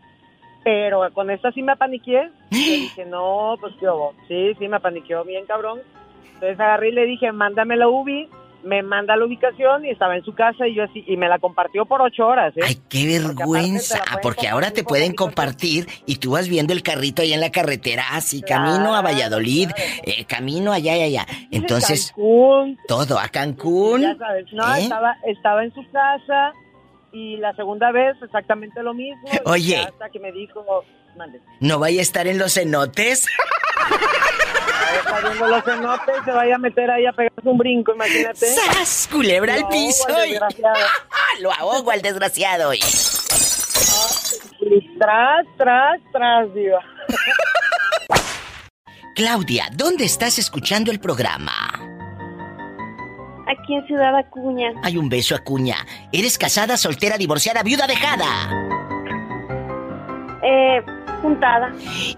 Pero con esta sí me apaniqué. Le dije, no, pues qué hubo. Sí, sí, me apaniqueó bien, cabrón. Entonces agarré y le dije, mándame la UBI. Me manda la ubicación y estaba en su casa y yo así, y me la compartió por ocho horas, ¿eh? Ay, qué vergüenza. pueden Porque ahora te pueden compartir y tú vas viendo el carrito ahí en la carretera, así, Claro, camino a Valladolid, claro. eh, camino allá y allá. Entonces, Cancún, todo a Cancún. ya sabes, no, ¿eh? estaba, estaba en su casa y la segunda vez exactamente lo mismo. Oye. Hasta que me dijo, No vaya a estar en los cenotes. está los cenotes, se vaya a meter ahí a pegarse un brinco, imagínate. ¡Sas! Culebra al piso. y- desgraciado. Lo ahogo al desgraciado. Y tras, tras, tras, diva. Claudia, ¿dónde estás escuchando el programa? Aquí en Ciudad Acuña. Hay un beso, Acuña. ¿Eres casada, soltera, divorciada, viuda, dejada? Eh,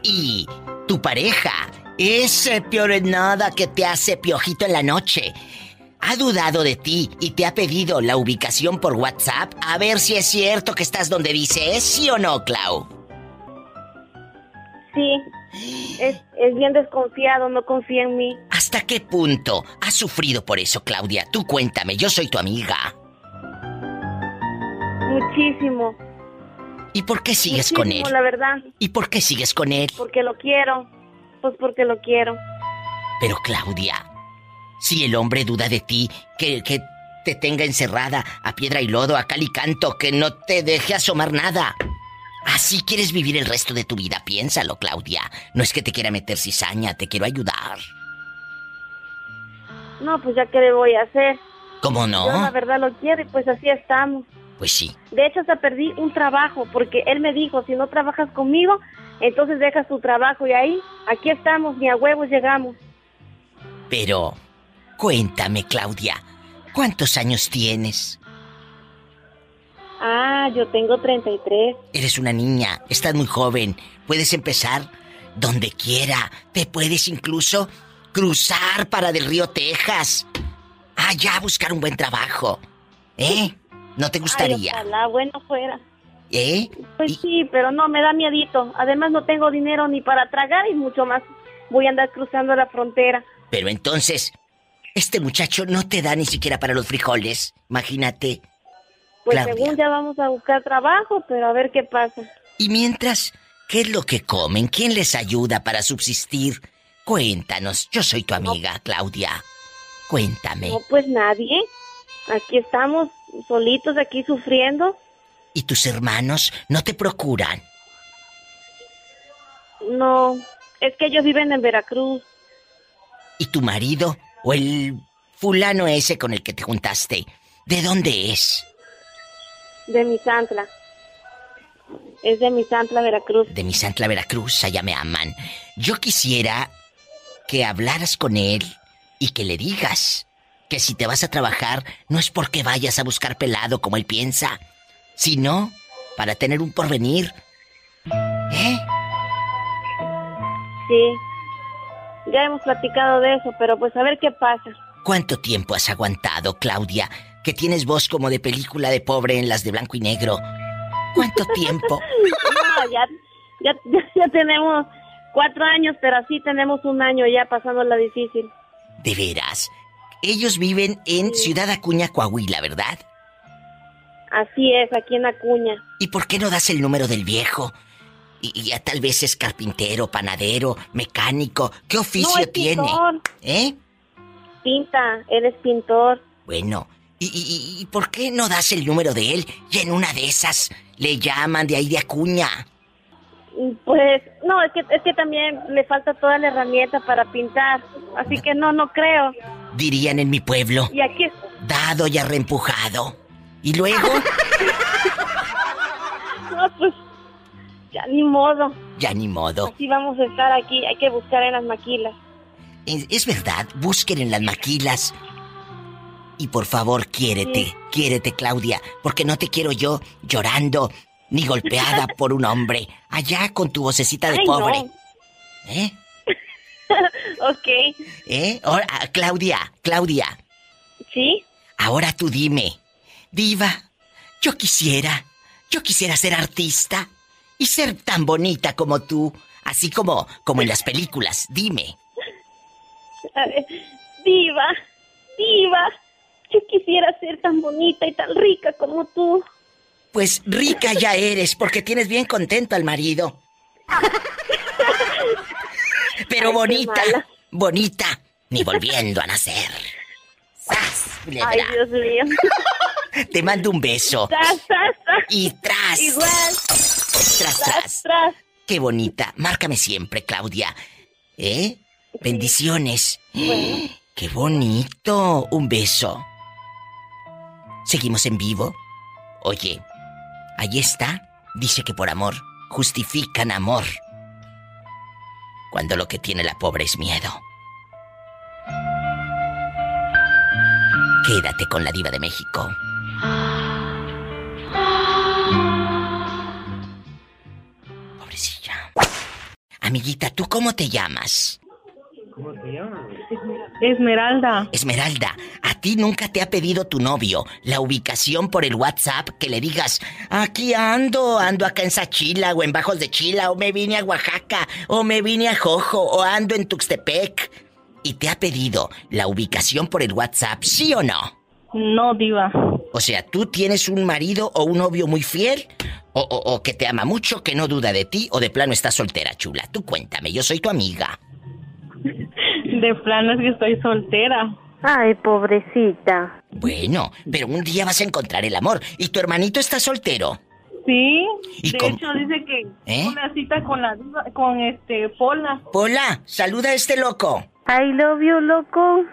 Y tu pareja es eh, peor en nada que te hace piojito en la noche. Ha dudado de ti y te ha pedido la ubicación por WhatsApp a ver si es cierto que estás donde dice, ¿es sí o no, Clau? Sí. Es, es bien desconfiado, no confía en mí. ¿Hasta qué punto has sufrido por eso, Claudia? Tú cuéntame, yo soy tu amiga. Muchísimo. ¿Y por qué sigues con él? La verdad. ¿Y por qué sigues con él? Porque lo quiero. Pues porque lo quiero. Pero Claudia, si el hombre duda de ti, que, que te tenga encerrada a piedra y lodo, a cal y canto, que no te deje asomar nada. Así quieres vivir el resto de tu vida, piénsalo, Claudia. No es que te quiera meter cizaña, te quiero ayudar. No, pues ya qué le voy a hacer. ¿Cómo Yo la no? verdad lo quiero y pues así estamos. Pues sí. De hecho, hasta perdí un trabajo porque él me dijo, si no trabajas conmigo, entonces dejas tu trabajo y ahí, aquí estamos, ni a huevos llegamos. Pero, cuéntame, Claudia, ¿cuántos años tienes? Ah, yo tengo 33. Eres una niña, estás muy joven, puedes empezar donde quiera, te puedes incluso cruzar para del río Texas, allá a buscar un buen trabajo. ¿Eh? ¿No te Ay, gustaría? ojalá, bueno fuera. ¿Eh? Pues sí, pero no, me da miedito. Además no tengo dinero ni para tragar y mucho más. Voy a andar cruzando la frontera. Pero entonces, este muchacho no te da ni siquiera para los frijoles, imagínate. Pues Claudia. según ya vamos a buscar trabajo, pero a ver qué pasa. Y mientras, ¿qué es lo que comen? ¿Quién les ayuda para subsistir? Cuéntanos, yo soy tu amiga, Claudia. Cuéntame. No, pues nadie. Aquí estamos solitos aquí sufriendo. ¿Y tus hermanos no te procuran? No, es que ellos viven en Veracruz. ¿Y tu marido o el fulano ese con el que te juntaste? ¿De dónde es? De Misantla. Es de Misantla, Veracruz. De mi Santla Veracruz, allá me aman. Yo quisiera que hablaras con él y que le digas que si te vas a trabajar no es porque vayas a buscar pelado como él piensa, sino para tener un porvenir. ¿Eh? Sí. Ya hemos platicado de eso, pero pues a ver qué pasa. ¿Cuánto tiempo has aguantado, Claudia? Que tienes voz como de película de pobre en las de blanco y negro. ¿Cuánto tiempo? No, ya, ya, ya, ya tenemos cuatro años, pero así tenemos un año ya pasándola difícil. De veras. Ellos viven en Ciudad Acuña, Coahuila, ¿verdad? Así es, aquí en Acuña. ¿Y por qué no das el número del viejo? Y, ya tal vez es carpintero, panadero, mecánico. ¿Qué oficio No, es tiene? pintor. ¿Eh? Pinta, eres pintor. Bueno, ¿y, y- y- y por qué no das el número de él? Y en una de esas le llaman de ahí de Acuña. Pues, no, es que, es que también le falta toda la herramienta para pintar. Así que no, no creo. Dirían en mi pueblo, Y aquí, dado y arreempujado. Y luego, no, pues, ya ni modo. ya ni modo. Así vamos a estar aquí. Hay que buscar en las maquilas. Es, es verdad, busquen en las maquilas. Y por favor, quiérete, Sí. quiérete, Claudia, porque no te quiero yo llorando ni golpeada por un hombre, allá con tu vocecita de Ay, pobre. no. ¿Eh? Ok, ¿Eh? Ahora, ah, Claudia, Claudia, ¿sí? ahora tú dime, Diva, yo quisiera, yo quisiera ser artista y ser tan bonita como tú, así como, como en las películas, dime. A ver, diva, diva. Yo quisiera ser tan bonita y tan rica como tú. Pues rica ya eres porque tienes bien contento al marido. Pero Ay, bonita, bonita, ni volviendo a nacer. ¡Sas! Ay, Dios mío. Te mando un beso. Tras, tras, tras. Y tras, Igual, tras, tras, tras. tras. Qué bonita. Márcame siempre, Claudia. ¿Eh? Bendiciones. Qué bonito. Un beso. Seguimos en vivo. Oye, ahí está. Dice que por amor justifican amor. Cuando lo que tiene la pobre es miedo. Quédate con la diva de México. Pobrecilla. Amiguita, ¿tú cómo te llamas? Esmeralda. Esmeralda, ¿a ti nunca te ha pedido tu novio la ubicación por el WhatsApp que le digas, aquí ando, ando acá en Sachila o en Bajos de Chila o me vine a Oaxaca o me vine a Jojo o ando en Tuxtepec? ¿Y te ha pedido la ubicación por el WhatsApp, sí o no? No, diva. O sea, ¿tú tienes un marido o un novio muy fiel? O, o- o que te ama mucho, que no duda de ti, o de plano estás soltera, chula. Tú cuéntame, yo soy tu amiga. De plano es que estoy soltera. Ay, pobrecita. Bueno, pero un día vas a encontrar el amor. ¿Y tu hermanito está soltero? Sí, ¿Y de cómo? hecho dice que ¿Eh? una cita con la con este Pola. Pola, saluda a este loco. I love you, loco.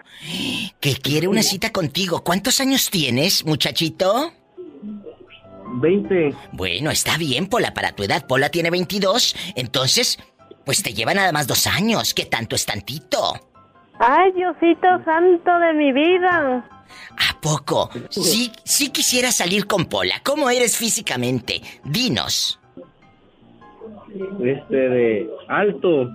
Que quiere una cita contigo. ¿Cuántos años tienes, muchachito? 20. Bueno, está bien, Pola, para tu edad. Pola tiene 22. Entonces, pues te lleva nada más dos años. ¿Qué tanto es tantito? Ay, Diosito santo de mi vida. ¿A poco? Sí, sí quisiera salir con Pola. ¿Cómo eres físicamente? Dinos. Este de alto.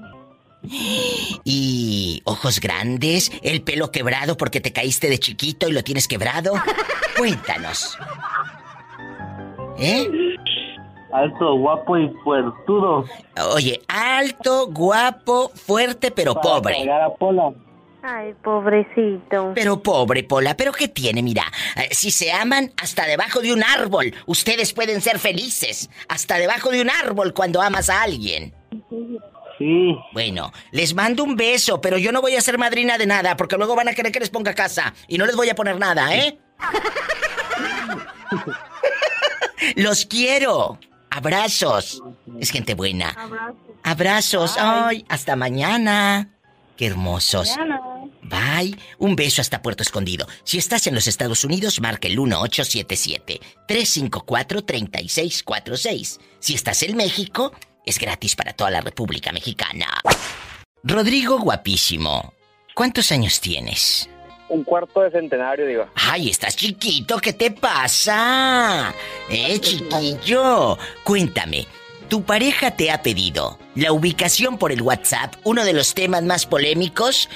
Y ojos grandes, el pelo quebrado porque te caíste de chiquito y lo tienes quebrado. Cuéntanos. ¿Eh? Alto, guapo y fuertudo. Oye, alto, guapo, fuerte, pero pobre. Para a Pola. Ay, pobrecito. Pero pobre, Pola, ¿pero qué tiene? Mira, eh, si se aman hasta debajo de un árbol, ustedes pueden ser felices. Hasta debajo de un árbol cuando amas a alguien. Sí. Bueno, les mando un beso, pero yo no voy a ser madrina de nada, porque luego van a querer que les ponga casa. Y no les voy a poner nada, ¿eh? Los quiero. Abrazos. Es gente buena. Abrazos. Ay, hasta mañana. Qué hermosos. Bye. Un beso hasta Puerto Escondido. Si estás en los Estados Unidos, marca el 1877-354-3646. Si estás en México, es gratis para toda la República Mexicana. Rodrigo Guapísimo, ¿cuántos años tienes? Un cuarto de centenario, digo. Ay, estás chiquito, ¿qué te pasa? Eh, chiquillo. Cuéntame, tu pareja te ha pedido la ubicación por el WhatsApp, uno de los temas más polémicos.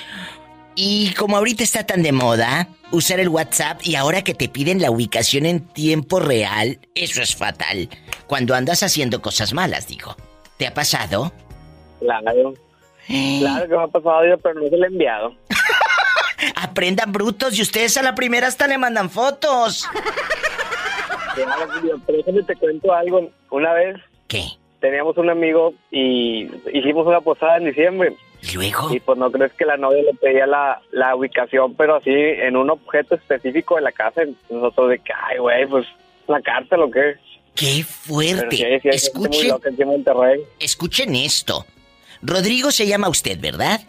Y como ahorita está tan de moda usar el WhatsApp y ahora que te piden la ubicación en tiempo real, eso es fatal. Cuando andas haciendo cosas malas, digo. ¿Te ha pasado? Claro. Claro que me ha pasado yo, pero no se lo he enviado. Aprendan brutos y ustedes a la primera hasta le mandan fotos. Pero déjame te cuento algo. Una vez ¿Qué? teníamos un amigo y hicimos una posada en diciembre. ¿Y luego? Y pues no crees que la novia le pedía la, la ubicación, pero así en un objeto específico de la casa. Nosotros de que, ay, güey, pues la cárcel o qué. ¡Qué Pero sí, sí, fuerte! Escuchen, escuchen esto. Rodrigo se llama usted, ¿verdad?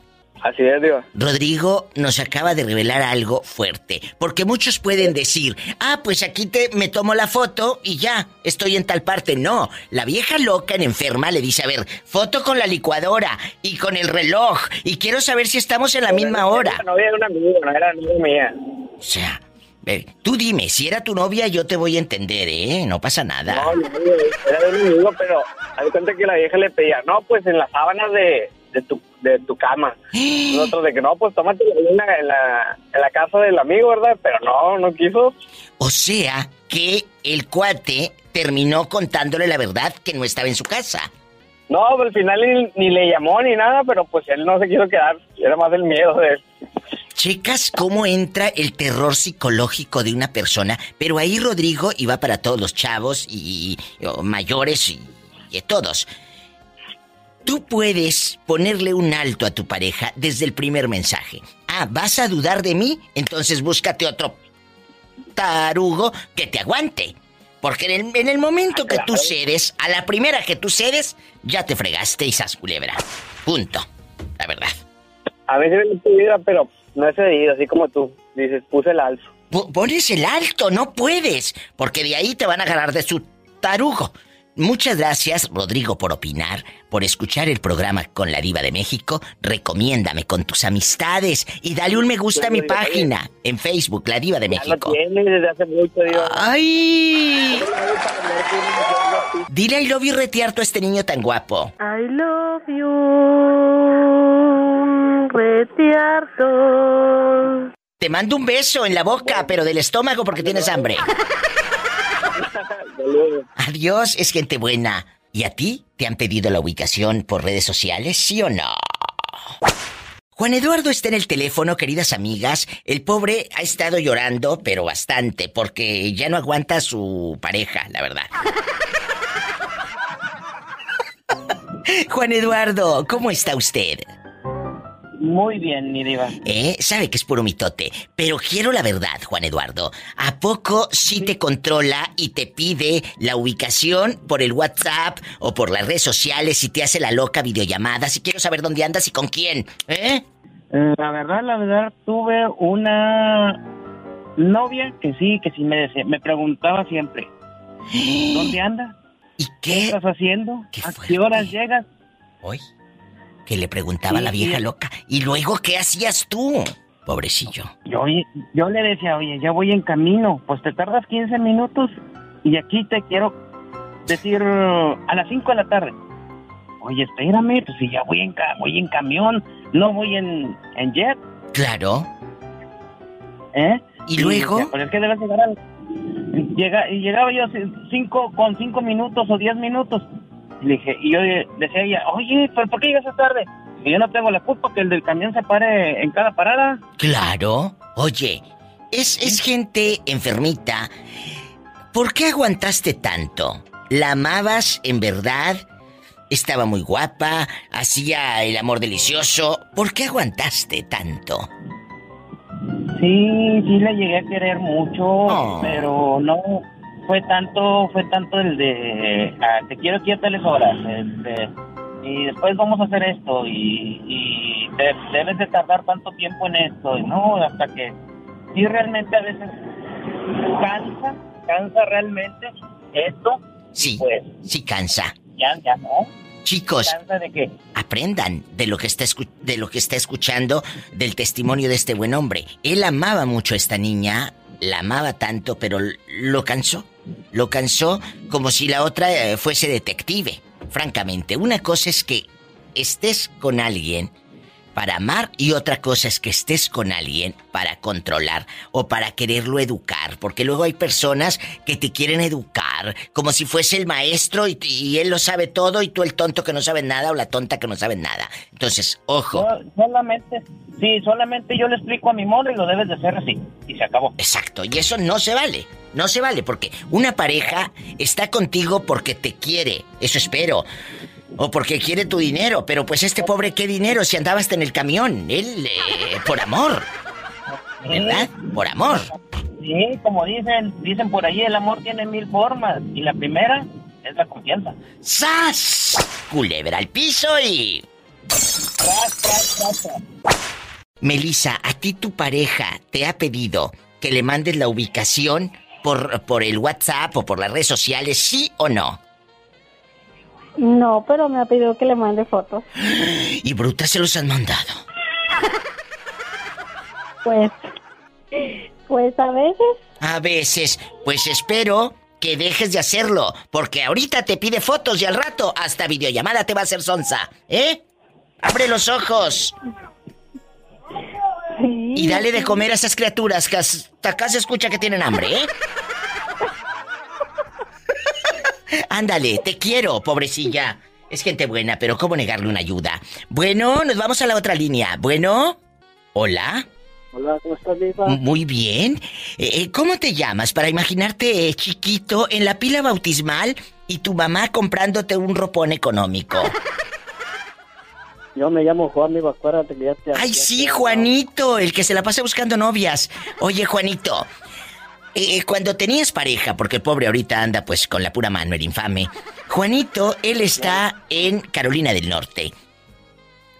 Así es, digo. Rodrigo nos acaba de revelar algo fuerte, porque muchos pueden decir, ah, pues aquí te me tomo la foto y ya, estoy en tal parte. No, la vieja loca en enferma le dice, a ver, foto con la licuadora y con el reloj, y quiero saber si estamos en la misma hora. Novia era una amiga, no era novia mía. O sea, eh, tú dime, si era tu novia yo te voy a entender, ¿eh? No pasa nada. No, no, era de un amigo, pero haz cuenta que la vieja le pedía, no, pues en las sábanas de, de, tu, de tu cama. Nosotros de que no, pues tómate en la, en, la, en la casa del amigo, ¿verdad? Pero no, no quiso. O sea, que el cuate terminó contándole la verdad que no estaba en su casa. No, pues, al final ni, ni le llamó ni nada, pero pues él no se quiso quedar. Era más el miedo de él. Checas cómo entra el terror psicológico de una persona, pero ahí Rodrigo iba para todos los chavos y, mayores y, y todos. Tú puedes ponerle un alto a tu pareja desde el primer mensaje. Ah, ¿vas a dudar de mí? Entonces búscate otro tarugo que te aguante. Porque en el, en el momento que tú cedes, a la primera que tú cedes, ya te fregaste y sas culebra. Punto. La verdad. A veces tu vida, pero no he cedido, así como tú. Dices, puse el alzo. Po- Pones el alto, no puedes, porque de ahí te van a agarrar de su tarugo. Muchas gracias, Rodrigo, por opinar, por escuchar el programa con la Diva de México. Recomiéndame con tus amistades y dale un me gusta a mi página en Facebook, La Diva de México. tienes desde hace mucho, digo. ¡Ay! Dile I love you retiarto a este niño tan guapo. I love you, retiarto. Te mando un beso en la boca, pero del estómago porque tienes hambre. Adiós, es gente buena. ¿Y a ti? ¿Te han pedido la ubicación por redes sociales, sí o no? Juan Eduardo está en el teléfono, queridas amigas. El pobre ha estado llorando, pero bastante, porque ya no aguanta a su pareja, la verdad. Juan Eduardo, ¿cómo está usted? Muy bien, mi diva. ¿Eh? Sabe que es puro mitote. Pero quiero la verdad, Juan Eduardo. ¿A poco sí te controla y te pide la ubicación por el WhatsApp o por las redes sociales y te hace la loca videollamada? Si quiero saber dónde andas y con quién. ¿Eh? La verdad, la verdad, tuve una novia que sí, que sí me decía, me preguntaba siempre, ¿dónde andas? ¿Y ¿Qué qué? estás haciendo? Qué ¿A qué horas llegas? Hoy. Que le preguntaba Sí, la vieja sí. loca. ¿Y luego qué hacías tú? Pobrecillo. Yo, yo le decía, oye, ya voy en camino, pues te tardas 15 minutos y aquí te quiero decir a las 5 de la tarde. Oye, espérame, pues si ya voy en, ca- voy en camión, no voy en, en jet, Claro. ¿eh? ¿Y luego? decía, pues es que debes llegar al... Llega, y llegaba yo ci- cinco, con 5 minutos o 10 minutos. Y le dije, y yo decía a ella, oye, ¿pero por qué llegas tarde? Y yo no tengo la culpa que el del camión se pare en cada parada. Claro. Oye, es, es gente enfermita. ¿Por qué aguantaste tanto? ¿La amabas en verdad? Estaba muy guapa, hacía el amor delicioso. ¿Por qué aguantaste tanto? Sí, sí le llegué a querer mucho, Oh. pero no fue tanto, fue tanto el de ah, te quiero aquí a tales horas, este, y después vamos a hacer esto y, y de- debes de tardar tanto tiempo en esto, y no, hasta que sí realmente a veces cansa, cansa realmente esto, Sí, pues sí cansa. ya, ya no, Chicos, cansa de que aprendan de lo que está escu- de lo que está escuchando del testimonio de este buen hombre. Él amaba mucho a esta niña, la amaba tanto, pero lo cansó. Lo cansó como si la otra eh, fuese detective. Francamente, una cosa es que estés con alguien para amar y otra cosa es que estés con alguien para controlar o para quererlo educar, porque luego hay personas que te quieren educar como si fuese el maestro y, y él lo sabe todo y tú el tonto que no sabe nada o la tonta que no sabe nada. Entonces, ojo. no, solamente, sí, solamente yo le explico a mi modo y lo debes de hacer así, y se acabó. Exacto, y eso no se vale. No se vale porque una pareja está contigo porque te quiere, eso espero. O porque quiere tu dinero, pero pues este pobre qué dinero si andabas en el camión, él eh, por amor. ¿Verdad? Por amor. Sí, como dicen, dicen por ahí, el amor tiene mil formas y la primera es la confianza. ¡Sas! Culebra al piso y... Melissa, ¿a ti tu pareja te ha pedido que le mandes la ubicación por, por el WhatsApp o por las redes sociales, sí o no? No, pero me ha pedido que le mande fotos. Y brutas se los han mandado. Pues, pues a veces. A veces, pues espero que dejes de hacerlo, porque ahorita te pide fotos y al rato hasta videollamada te va a hacer sonza, ¿eh? Abre los ojos y dale de comer a esas criaturas que hasta acá se escucha que tienen hambre, ¿eh? Ándale, te quiero, pobrecilla. Es gente buena, pero ¿cómo negarle una ayuda? Bueno, nos vamos a la otra línea. Bueno, hola. Hola, ¿cómo estás, Diva? Muy bien. Eh, eh, ¿Cómo te llamas para imaginarte eh, chiquito en la pila bautismal y tu mamá comprándote un ropón económico? Yo me llamo Juan, Diva, acuérdate que ya te... Ay, ya sí, te- Juanito, el que se la pasa buscando novias. Oye, Juanito, eh, cuando tenías pareja, porque el pobre ahorita anda pues con la pura mano, el infame. Juanito, él está en Carolina del Norte.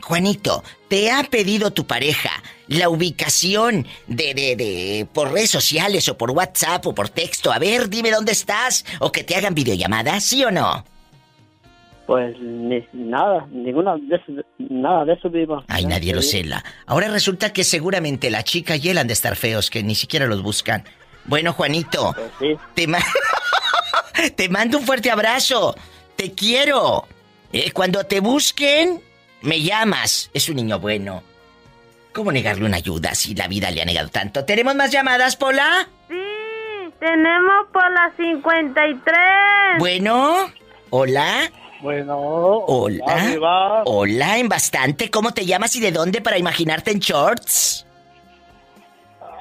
Juanito, ¿te ha pedido tu pareja la ubicación de, de, de, por redes sociales o por WhatsApp o por texto? A ver, dime dónde estás o que te hagan videollamada, ¿sí o no? Pues ni, nada, ninguna de eso, nada de eso, Diva. Ay, nadie lo sí. cela. Ahora resulta que seguramente la chica y él han de estar feos, que ni siquiera los buscan. Bueno, Juanito, Pues sí. te, ma- te mando un fuerte abrazo. Te quiero. Eh, cuando te busquen, me llamas. Es un niño bueno. ¿Cómo negarle una ayuda si la vida le ha negado tanto? ¿Tenemos más llamadas, Pola? Sí, tenemos por las 53. Bueno, hola. Bueno, Hola. Hola, en bastante. ¿Cómo te llamas y de dónde para imaginarte en shorts?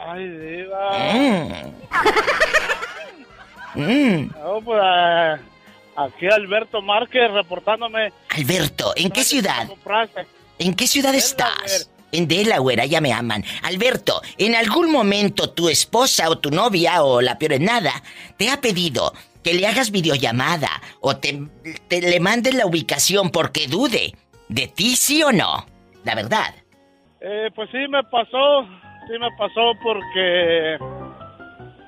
Ay, Diva. Mm. Mm. No, pues aquí Alberto Márquez reportándome. Alberto, ¿en qué ciudad? ¿En qué ciudad estás? en Delaware, ya me aman. Alberto, ¿en algún momento tu esposa o tu novia o la peor en nada te ha pedido que le hagas videollamada o te, te le mandes la ubicación porque dude de ti, sí o no? La verdad. Eh, pues sí me pasó, sí me pasó porque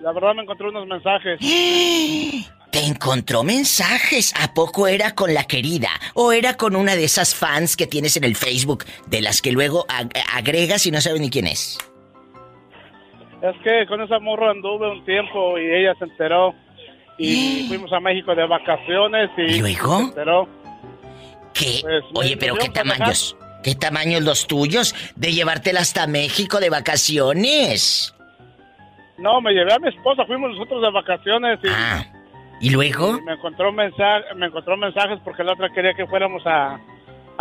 la verdad me encontré unos mensajes. Te encontró mensajes. ¿A poco era con la querida? ¿O era con una de esas fans que tienes en el Facebook, de las que luego ag- agregas y no sabes ni quién es? Es que con esa morra anduve un tiempo y ella se enteró. Y fuimos a México de vacaciones y, ¿Y luego? enteró. ¿Qué? Pues, Oye, pero ¿qué por tamaños? ¿Qué tamaños los tuyos de llevártela hasta México de vacaciones? No, me llevé a mi esposa, fuimos nosotros de vacaciones y, Ah, ¿Y luego? y me encontró mensaje, me encontró mensajes porque la otra quería que fuéramos a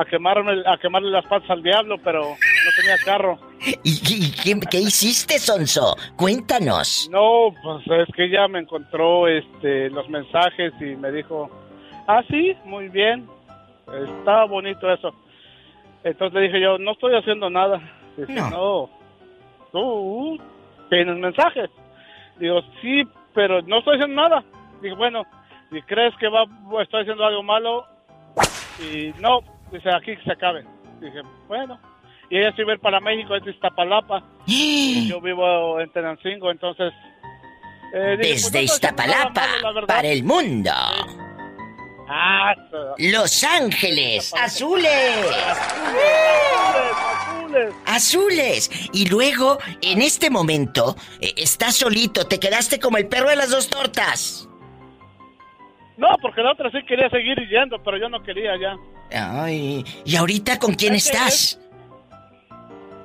a quemarme a quemarle las patas al diablo, pero no tenía carro. ¿Y, y qué, qué hiciste, Sonso? Cuéntanos. No, pues es que ella me encontró este los mensajes y me dijo, "Ah, sí, muy bien. Estaba bonito eso." Entonces le dije yo, "No estoy haciendo nada." Dice, No. "No. Tú tienes mensajes." Digo, "Sí, pero no estoy haciendo nada." Digo, "Bueno, si crees que va estoy haciendo algo malo." Y no, dice, "Aquí se acabe." Dije, "Bueno." Y ella se iba a ir para México, es de Iztapalapa. Y yo vivo en Tenancingo, entonces... eh, dije, pues, Desde nada Iztapalapa malo, para el mundo. Ah, Los Ángeles Azules. azules. Azules. Y luego, en este momento, eh, estás solito, te quedaste como el perro de las dos tortas. No, porque la otra sí quería seguir yendo, pero yo no quería ya. Ay, ¿y ahorita con quién Es estás?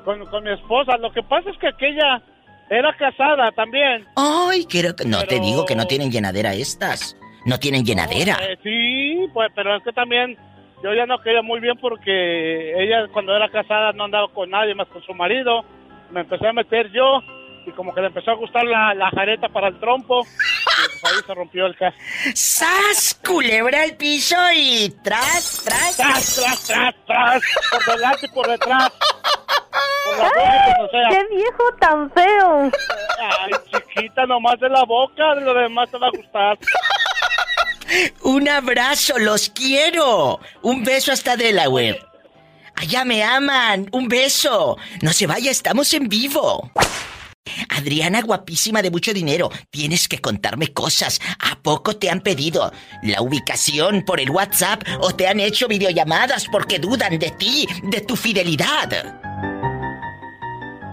Con, con mi esposa. Lo que pasa es que aquella era casada también. Ay, quiero que... No te digo que no tienen llenadera estas. No tienen llenadera. Eh, sí, pues, pero es que también yo ya no quería muy bien porque ella cuando era casada no andaba con nadie más con su marido. Me empecé a meter yo y como que le empezó a gustar la, la jareta para el trompo. Y pues ahí se rompió el caso. ¡Sas! Culebra al piso y tras, tras. Tras, tras, tras, tras, por delante y por detrás. Por la boca, pues, o sea, ¡Qué viejo tan feo! ay, chiquita, nomás de la boca, de lo demás te va a gustar. Un abrazo, los quiero. Un beso hasta Delaware. Allá me aman. Un beso. No se vaya, estamos en vivo. Adriana, guapísima de mucho dinero, tienes que contarme cosas. ¿A poco te han pedido la ubicación por el WhatsApp o te han hecho videollamadas porque dudan de ti, de tu fidelidad?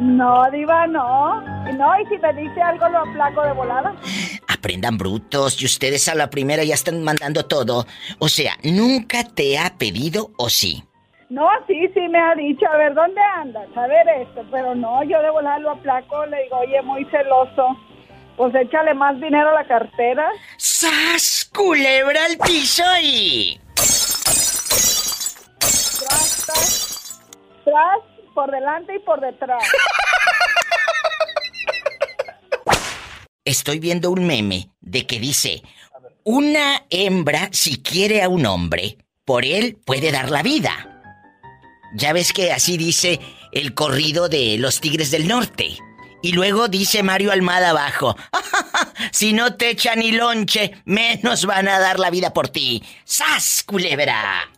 No, Diva, no. No, y si me dice algo, lo aplaco de volada. Aprendan brutos y ustedes a la primera ya están mandando todo. O sea, ¿nunca te ha pedido o sí? No, sí, sí me ha dicho, a ver, ¿dónde andas? A ver esto, pero no, yo de volada lo aplaco, le digo, oye, muy celoso. Pues échale más dinero a la cartera. ¡Sas! Culebra al piso y... Tras, tras, tras, por delante y por detrás. Estoy viendo un meme de que dice, una hembra si quiere a un hombre, por él puede dar la vida. Ya ves que así dice el corrido de los Tigres del Norte. Y luego dice Mario Almada abajo, si no te echan ni lonche, menos van a dar la vida por ti. ¡Sas, culebra!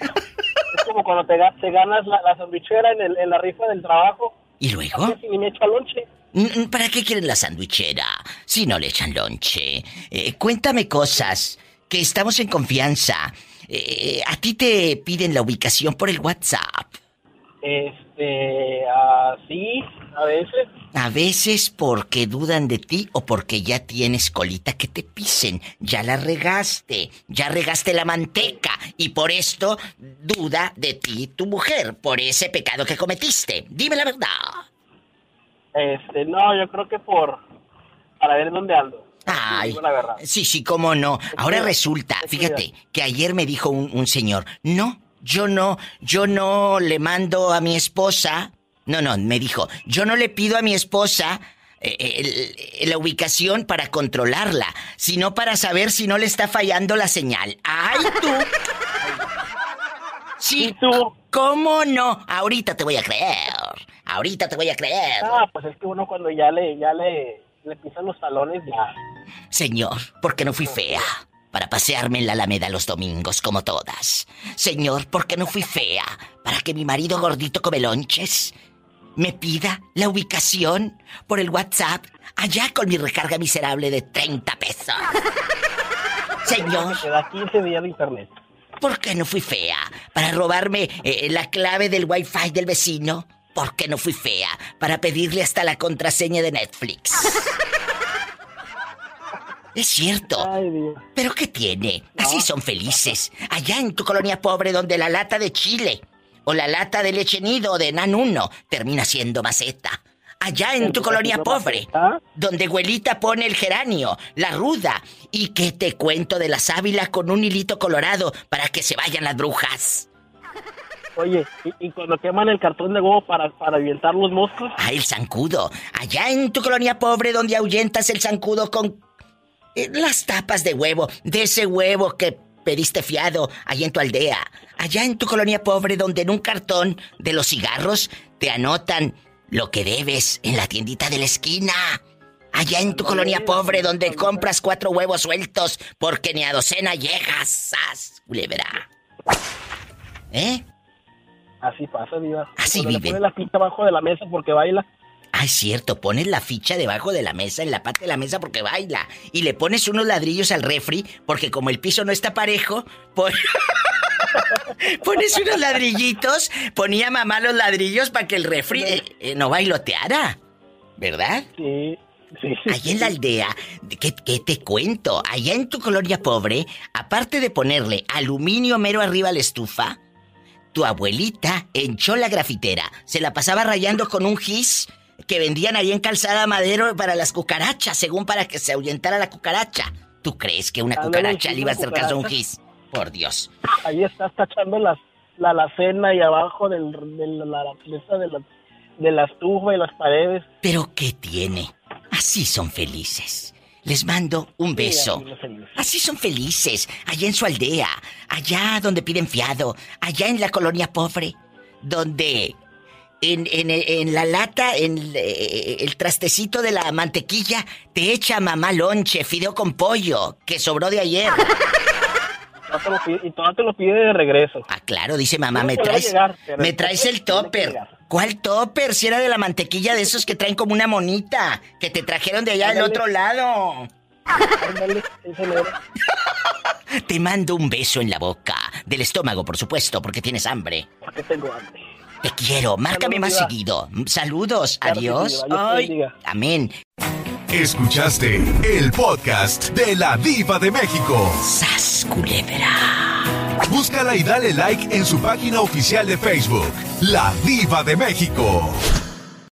Es como cuando te, ga- te ganas la, la sandwichera en, el- en la rifa del trabajo. ¿Y luego? Si ni me echa lonche. Mm, ¿Para qué quieren la sandwichera si no le echan lonche? Eh, cuéntame cosas, que estamos en confianza. Eh, a ti te piden la ubicación por el WhatsApp. Este, así, a veces. A veces porque dudan de ti o porque ya tienes colita que te pisen. Ya la regaste, ya regaste la manteca y por esto duda de ti tu mujer, por ese pecado que cometiste. Dime la verdad. Este, no, yo creo que por, para ver dónde ando. Ay, la sí, sí, cómo no. Ahora resulta, te fíjate, que ayer me dijo un, un señor, no, yo no, yo no le mando a mi esposa, no, no, me dijo, yo no le pido a mi esposa eh, el- la ubicación para controlarla, sino para saber si no le está fallando la señal. ¡Ay, tú! Sí. tú? ¿Cómo no? Ahorita te voy a creer. Ahorita te voy a creer. Ah, pues es que uno cuando ya le, ya le, le pisan los talones ya. Señor, ¿por qué no fui fea? Para pasearme en la Alameda los domingos como todas. Señor, ¿por qué no fui fea? Para que mi marido gordito come lonches me pida la ubicación por el WhatsApp allá con mi recarga miserable de 30 pesos. Señor. Me da 15 días de internet. ¿Por qué no fui fea? ¿Para robarme eh, la clave del wifi del vecino? ¿Por qué no fui fea? Para pedirle hasta la contraseña de Netflix. Es cierto. ¿Pero qué tiene? Así son felices. Allá en tu colonia pobre donde la lata de chile o la lata de leche nido de Nan 1 termina siendo maceta. Allá en tu colonia pobre, donde abuelita pone el geranio, la ruda, y que te cuento de la sábila con un hilito colorado para que se vayan las brujas. Oye, ¿y, cuando queman el cartón de huevo para, para ahuyentar los moscos? Ah, el zancudo. Allá en tu colonia pobre donde ahuyentas el zancudo con las tapas de huevo, de ese huevo que pediste fiado allá en tu aldea, allá en tu colonia pobre donde en un cartón de los cigarros te anotan lo que debes en la tiendita de la esquina. Allá en tu colonia pobre donde compras cuatro huevos sueltos porque ni a docena llegas. ¡Sas, culebra! ¿Eh? Así pasa, viva. Así vive. Le la ficha abajo de la mesa porque baila. Ah, es cierto, pones la ficha debajo de la mesa, en la parte de la mesa porque baila. Y le pones unos ladrillos al refri porque como el piso no está parejo, pones unos ladrillitos, ponía mamá los ladrillos para que el refri eh, eh, no bailoteara. ¿Verdad? Sí. Sí, Allá en la aldea, ¿qué, ¿qué, te cuento? Allá en tu colonia pobre, aparte de ponerle aluminio mero arriba a la estufa, tu abuelita hinchó la grafitera, se la pasaba rayando con un gis que vendían ahí en Calzada Madero para las cucarachas, según para que se ahuyentara la cucaracha. ¿Tú crees que una cucaracha le iba a hacer caso a un gis? Por Dios. Ahí estás tachando las, la alacena y abajo del, de, la, de, la, de la estufa y las paredes. ¿Pero qué tiene? Así son felices. Les mando un beso. Así son felices, allá en su aldea, allá donde piden fiado, allá en la colonia pobre, donde en, en, la lata, en eh, el trastecito de la mantequilla, te echa mamá lonche, fideo con pollo, que sobró de ayer. y todo te lo pide de regreso. Ah, claro, dice mamá, me traes, me traes el topper. ¿Cuál topper? Si era de la mantequilla de esos que traen como una monita, que te trajeron de allá del otro lado. te mando un beso en la boca. Del estómago, por supuesto, porque tienes hambre. Porque tengo hambre. Te quiero, márcame más seguido. Saludos, adiós. amén. Escuchaste el podcast de la Diva de México. ¡Sas, Búscala y dale like en su página oficial de Facebook, La Diva de México.